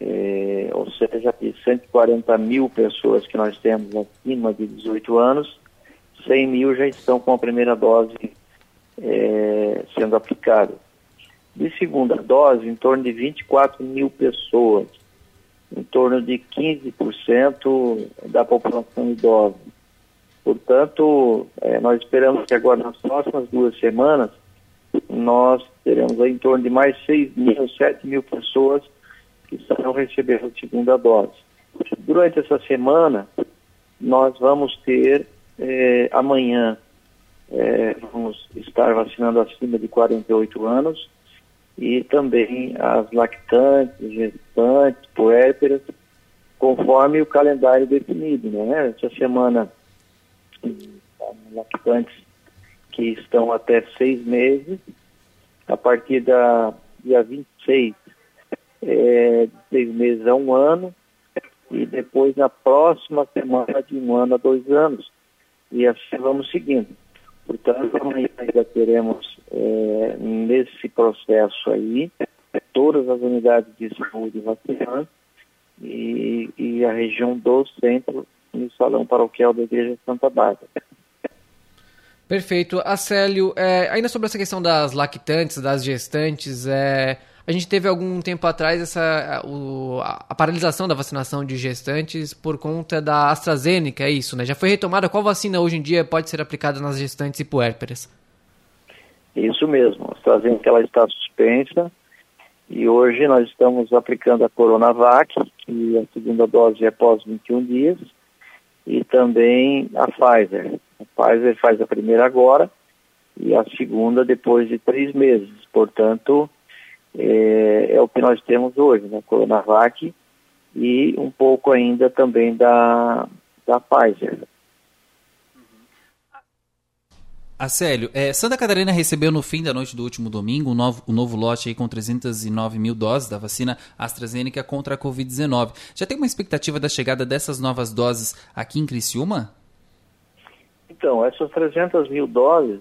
É, ou seja, de 140 mil pessoas que nós temos acima de 18 anos, 100 mil já estão com a primeira dose é, sendo aplicado. De segunda dose, em torno de 24 mil pessoas, em torno de 15% da população idosa. Portanto, é, nós esperamos que agora nas próximas duas semanas nós teremos em torno de mais 6 mil, 7 mil pessoas que estarão recebendo a segunda dose. Durante essa semana, nós vamos ter é, amanhã é, vamos estar vacinando acima de 48 anos e também as lactantes, gestantes, puérperas, conforme o calendário definido. Né? Essa semana, lactantes que estão até seis meses, a partir da dia 26, é, seis meses a um ano, e depois na próxima semana de um ano a dois anos. E assim vamos seguindo. Portanto, amanhã ainda teremos é, nesse processo aí todas as unidades de saúde vacinando e, e a região do centro no salão paroquial da Igreja Santa Bárbara. Perfeito. Acélio, é, ainda sobre essa questão das lactantes, das gestantes, é, a gente teve algum tempo atrás essa, o, a paralisação da vacinação de gestantes por conta da AstraZeneca, é isso, né? Já foi retomada. Qual vacina hoje em dia pode ser aplicada nas gestantes e puérperas? Isso mesmo. A AstraZeneca ela está suspensa e hoje nós estamos aplicando a Coronavac, que a segunda dose é após 21 dias, e também a Pfizer. A Pfizer faz a primeira agora e a segunda depois de três meses. Portanto, é, é, o que nós temos hoje, né? Coronavac e um pouco ainda também da, da Pfizer. Acélio, é, Santa Catarina recebeu no fim da noite do último domingo um novo, um novo lote aí com 309 mil doses da vacina AstraZeneca contra a Covid-19. Já tem uma expectativa da chegada dessas novas doses aqui em Criciúma? Então, essas 300 mil doses,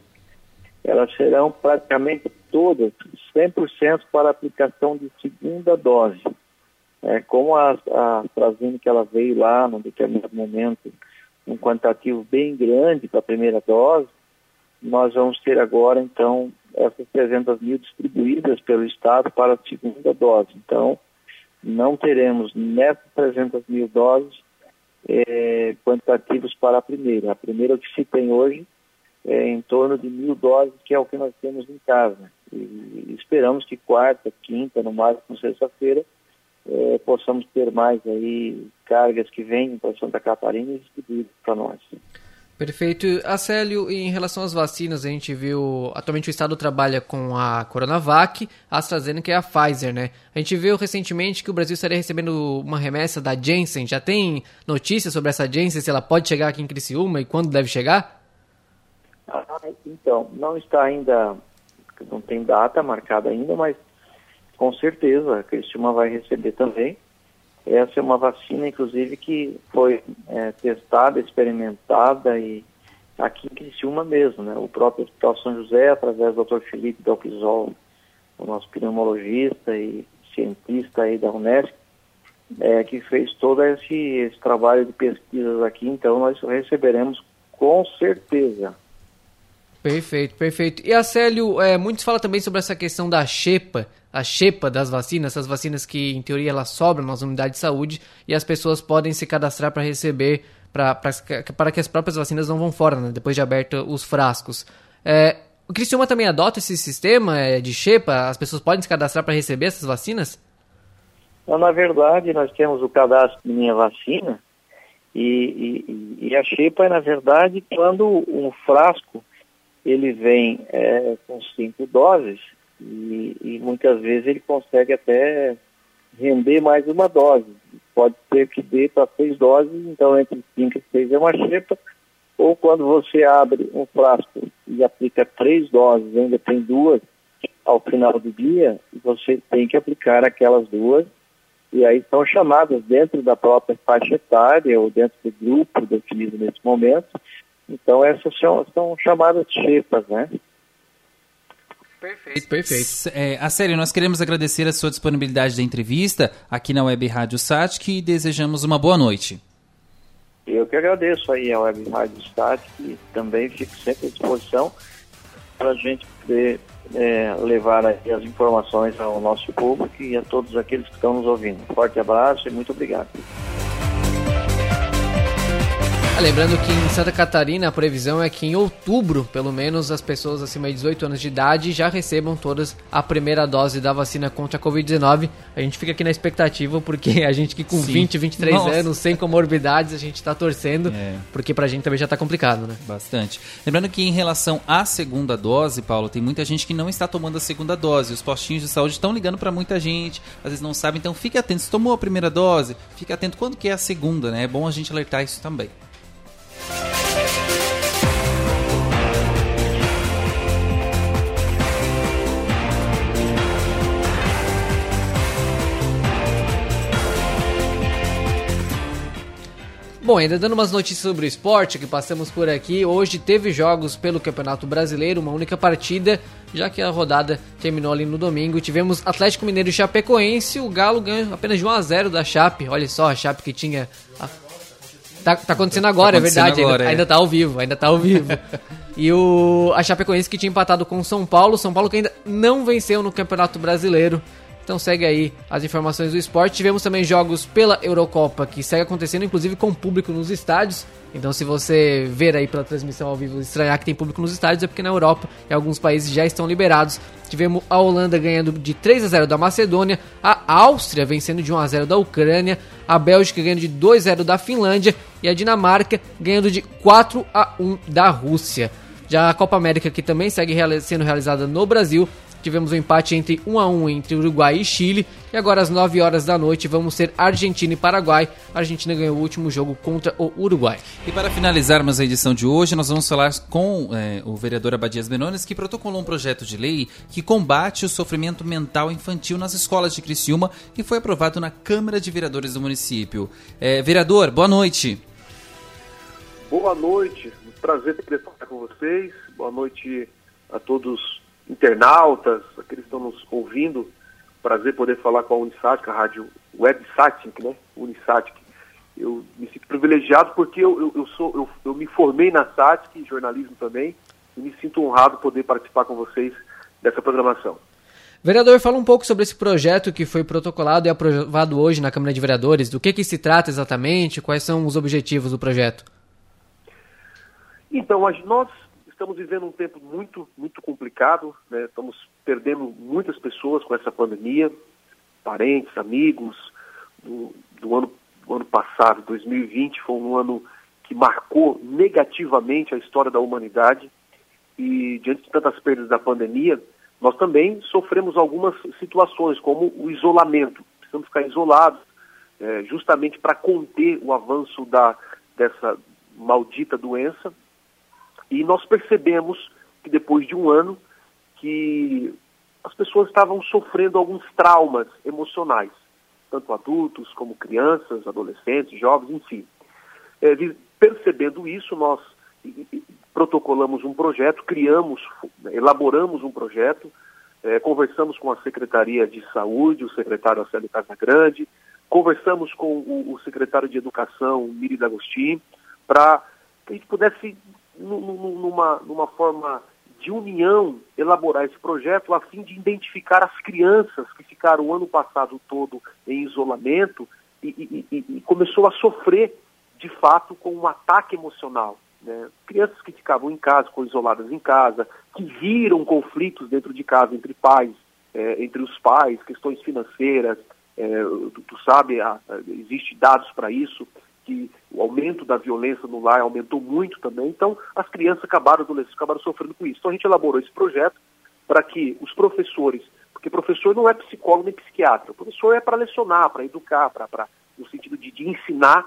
elas serão praticamente todas 100% para aplicação de segunda dose. É, como a, a AstraZeneca ela veio lá num determinado momento um quantitativo bem grande para a primeira dose, nós vamos ter agora então essas 300 mil distribuídas pelo Estado para a segunda dose. Então, não teremos nessas 300 mil doses é, quantitativos para a primeira. A primeira que se tem hoje é em torno de mil doses, que é o que nós temos em casa. E esperamos que quarta, quinta, no máximo sexta-feira, é, possamos ter mais aí cargas que venham para Santa Catarina e distribuídas para nós. Perfeito. Acélio, em relação às vacinas, a gente viu. Atualmente o Estado trabalha com a Coronavac, a AstraZeneca e a Pfizer, né? A gente viu recentemente que o Brasil estaria recebendo uma remessa da Janssen. Já tem notícias sobre essa Janssen, se ela pode chegar aqui em Criciúma e quando deve chegar? Ah, então, não está ainda não tem data marcada ainda, mas com certeza a Cristina vai receber também. Essa é uma vacina, inclusive, que foi é, testada, experimentada e aqui em Criciúma mesmo, né? O próprio Hospital São José, através do Dr. Felipe Dalpisol, o nosso pneumologista, e cientista aí da Unesco, é, que fez todo esse, esse trabalho de pesquisas aqui, então nós receberemos com certeza. Perfeito, perfeito. E a Célio, é, muitos falam também sobre essa questão da xepa, a xepa das vacinas, essas vacinas que em teoria elas sobram nas unidades de saúde e as pessoas podem se cadastrar para receber, para que as próprias vacinas não vão fora, né, depois de aberto os frascos. É, o Criciúma também adota esse sistema é, de xepa? As pessoas podem se cadastrar para receber essas vacinas? Na verdade, nós temos o cadastro de Minha Vacina e, e, e a xepa é, na verdade, quando um frasco ele vem é, com cinco doses e, e, muitas vezes ele consegue até render mais uma dose. Pode ser que dê para seis doses, então entre cinco e seis é uma xepa, ou quando você abre um frasco e aplica três doses, ainda tem duas ao final do dia, você tem que aplicar aquelas duas, e aí são chamadas dentro da própria faixa etária ou dentro do grupo definido nesse momento, então essas são, são chamadas xepas, né? Perfeito, perfeito. É, a sério, nós queremos agradecer a sua disponibilidade da entrevista aqui na Web Rádio Sat e desejamos uma boa noite. Eu que agradeço aí a Web Rádio Sat e também fico sempre à disposição para a gente poder é, levar as informações ao nosso público e a todos aqueles que estão nos ouvindo. Forte abraço e muito obrigado. Lembrando que em Santa Catarina a previsão é que em outubro, pelo menos, as pessoas acima de 18 anos de idade já recebam todas a primeira dose da vacina contra a Covid-19. A gente fica aqui na expectativa porque a gente que com Sim. 20, 23 Nossa. anos, sem comorbidades, a gente está torcendo, é. porque pra gente também já está complicado, né? Bastante. Lembrando que em relação à segunda dose, Paulo, tem muita gente que não está tomando a segunda dose. Os postinhos de saúde estão ligando para muita gente, às vezes não sabem, então fique atento. Se tomou a primeira dose, fique atento quando que é a segunda, né? É bom a gente alertar isso também. Bom, ainda dando umas notícias sobre o esporte que passamos por aqui, hoje teve jogos pelo Campeonato Brasileiro, uma única partida, já que a rodada terminou ali no domingo. Tivemos Atlético Mineiro e Chapecoense, o Galo ganhou apenas de 1 a 0 da Chape. Olha só, a Chape que tinha a Tá, tá acontecendo agora, tá acontecendo é verdade. Agora, ainda, é. ainda tá ao vivo, ainda tá ao vivo. e o a Chapecoense que tinha empatado com o São Paulo, São Paulo que ainda não venceu no Campeonato Brasileiro. Então segue aí as informações do esporte. Tivemos também jogos pela Eurocopa que segue acontecendo, inclusive com público nos estádios. Então se você ver aí pela transmissão ao vivo estranhar que tem público nos estádios, é porque na Europa e alguns países já estão liberados. Tivemos a Holanda ganhando de 3 a 0 da Macedônia, a Áustria vencendo de 1 a 0 da Ucrânia, a Bélgica ganhando de 2 a 0 da Finlândia e a Dinamarca ganhando de 4 a 1 da Rússia. Já a Copa América que também segue sendo realizada no Brasil, Tivemos um empate entre 1 a 1 entre Uruguai e Chile. E agora às 9 horas da noite vamos ser Argentina e Paraguai. A Argentina ganhou o último jogo contra o Uruguai. E para finalizarmos a edição de hoje, nós vamos falar com é, o vereador Abadias Benones, que protocolou um projeto de lei que combate o sofrimento mental infantil nas escolas de Criciúma e foi aprovado na Câmara de Vereadores do município. É, vereador, boa noite. Boa noite, prazer poder falar com vocês. Boa noite a todos internautas, aqueles que estão nos ouvindo. Prazer poder falar com a Unisatic, a rádio WebSatic, né? Unisatic. Eu me sinto privilegiado porque eu, eu, eu sou, eu, eu, me formei na SATIC, jornalismo também, e me sinto honrado poder participar com vocês dessa programação. Vereador, fala um pouco sobre esse projeto que foi protocolado e aprovado hoje na Câmara de Vereadores. Do que, que se trata exatamente? Quais são os objetivos do projeto? Então, nós estamos vivendo um tempo muito, muito complicado, né? estamos perdendo muitas pessoas com essa pandemia, parentes, amigos. Do, do, ano, do ano passado, 2020, foi um ano que marcou negativamente a história da humanidade. E diante de tantas perdas da pandemia, nós também sofremos algumas situações, como o isolamento. Precisamos ficar isolados, é, justamente para conter o avanço da, dessa maldita doença e nós percebemos que depois de um ano que as pessoas estavam sofrendo alguns traumas emocionais, tanto adultos como crianças, adolescentes, jovens, enfim. É, percebendo isso, nós protocolamos um projeto, criamos, elaboramos um projeto é, conversamos com a Secretaria de Saúde, o secretário Acélio Casagrande, conversamos com o, o secretário de Educação, Miri D'Agostin, para que a gente pudesse, numa, numa forma de união, elaborar esse projeto a fim de identificar as crianças que ficaram o ano passado todo em isolamento e, e, e, e começou a sofrer, de fato, com um ataque emocional. Né? Crianças que ficavam em casa, isoladas em casa, que viram conflitos dentro de casa entre pais, é, entre os pais, questões financeiras, é, tu, tu, sabe, há, existe dados para isso, que o aumento da violência no lar aumentou muito também, então as crianças acabaram, adolescentes acabaram sofrendo com isso. Então a gente elaborou esse projeto para que os professores, porque professor não é psicólogo nem psiquiatra, o professor é para lecionar, para educar, para no sentido de, de ensinar,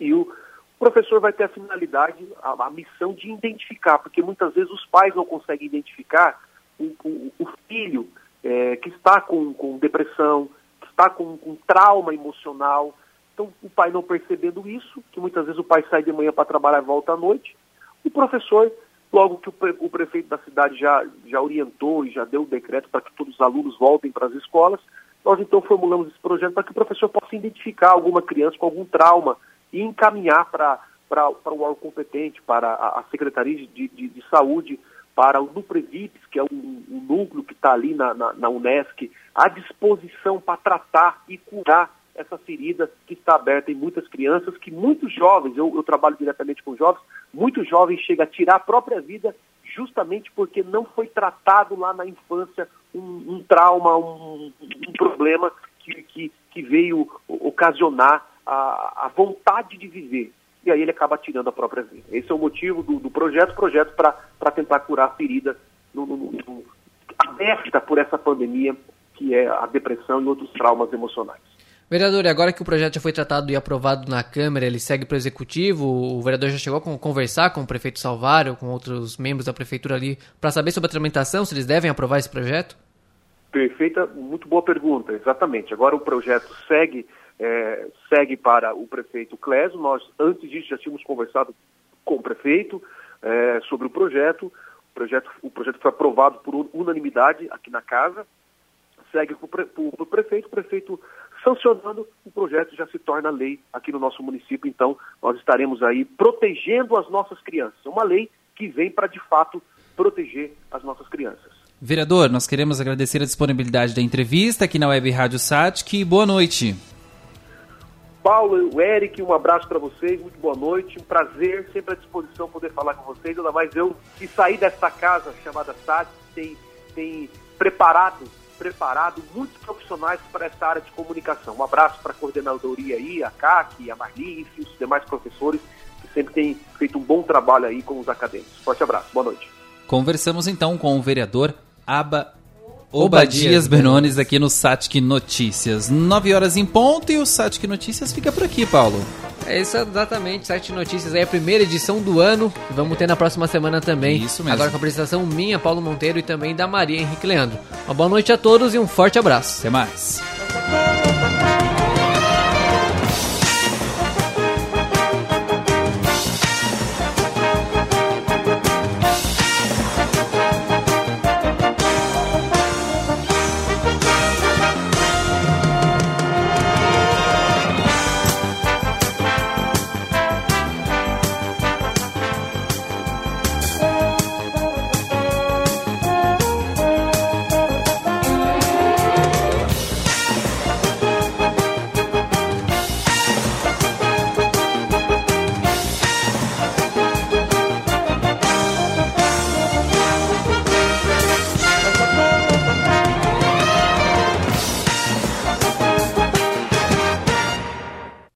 e o, o professor vai ter a finalidade, a, a, missão de identificar, porque muitas vezes os pais não conseguem identificar o, o, o filho é, que está com, com depressão, que está com, com trauma emocional. Então, o pai não percebendo isso, que muitas vezes o pai sai de manhã para trabalhar e volta à noite, o professor, logo que o, pre, o prefeito da cidade já, já orientou e já deu o decreto para que todos os alunos voltem para as escolas, nós então formulamos esse projeto para que o professor possa identificar alguma criança com algum trauma e encaminhar para o órgão competente, para a, a Secretaria de, de, de, Saúde, para o Nuprevips, que é o, o núcleo que está ali na, na, na Unesc, à disposição para tratar e curar essa ferida que está aberta em muitas crianças, que muitos jovens, eu, eu trabalho diretamente com jovens, muitos jovens chegam a tirar a própria vida justamente porque não foi tratado lá na infância um, um trauma, um, um problema que, que, que veio ocasionar a, a vontade de viver. E aí ele acaba tirando a própria vida. Esse é o motivo do, do projeto, projeto para tentar curar a ferida no, no, no, aberta por essa pandemia, que é a depressão e outros traumas emocionais. Vereador, e agora que o projeto já foi tratado e aprovado na Câmara, ele segue para o Executivo, o vereador já chegou a conversar com o prefeito Salvário, com outros membros da Prefeitura ali, para saber sobre a tramitação, se eles devem aprovar esse projeto? Perfeita, muito boa pergunta, exatamente. Agora o projeto segue é, segue para o prefeito Clésio. Nós, antes disso, já tínhamos conversado com o prefeito é, sobre o projeto. O projeto, o projeto foi aprovado por unanimidade aqui na casa. Segue para o prefeito, o prefeito sancionando, o projeto já se torna lei aqui no nosso município. Então, nós estaremos aí protegendo as nossas crianças. Uma lei que vem para, de fato, proteger as nossas crianças. Vereador, nós queremos agradecer a disponibilidade da entrevista aqui na Web Rádio Satic. Boa noite. Paulo, o Eric, um abraço para vocês, muito boa noite, um prazer, sempre à disposição poder falar com vocês, ainda mais eu que saí dessa casa chamada SAD, tem, tem preparado, preparado muitos profissionais para essa área de comunicação. Um abraço para a coordenadoria aí, a CAC, a Marli, e os demais professores que sempre têm feito um bom trabalho aí com os acadêmicos. Forte abraço, boa noite. Conversamos então com o vereador Aba Obadias Benones aqui no Satic Notícias. 9 horas em ponto e o Satic Notícias fica por aqui, Paulo. É isso exatamente, Satic Notícias é a primeira edição do ano. Vamos ter na próxima semana também. Isso mesmo. Agora com a apresentação minha, Paulo Monteiro e também da Maria Henrique Leandro. Uma boa noite a todos e um forte abraço. Até mais.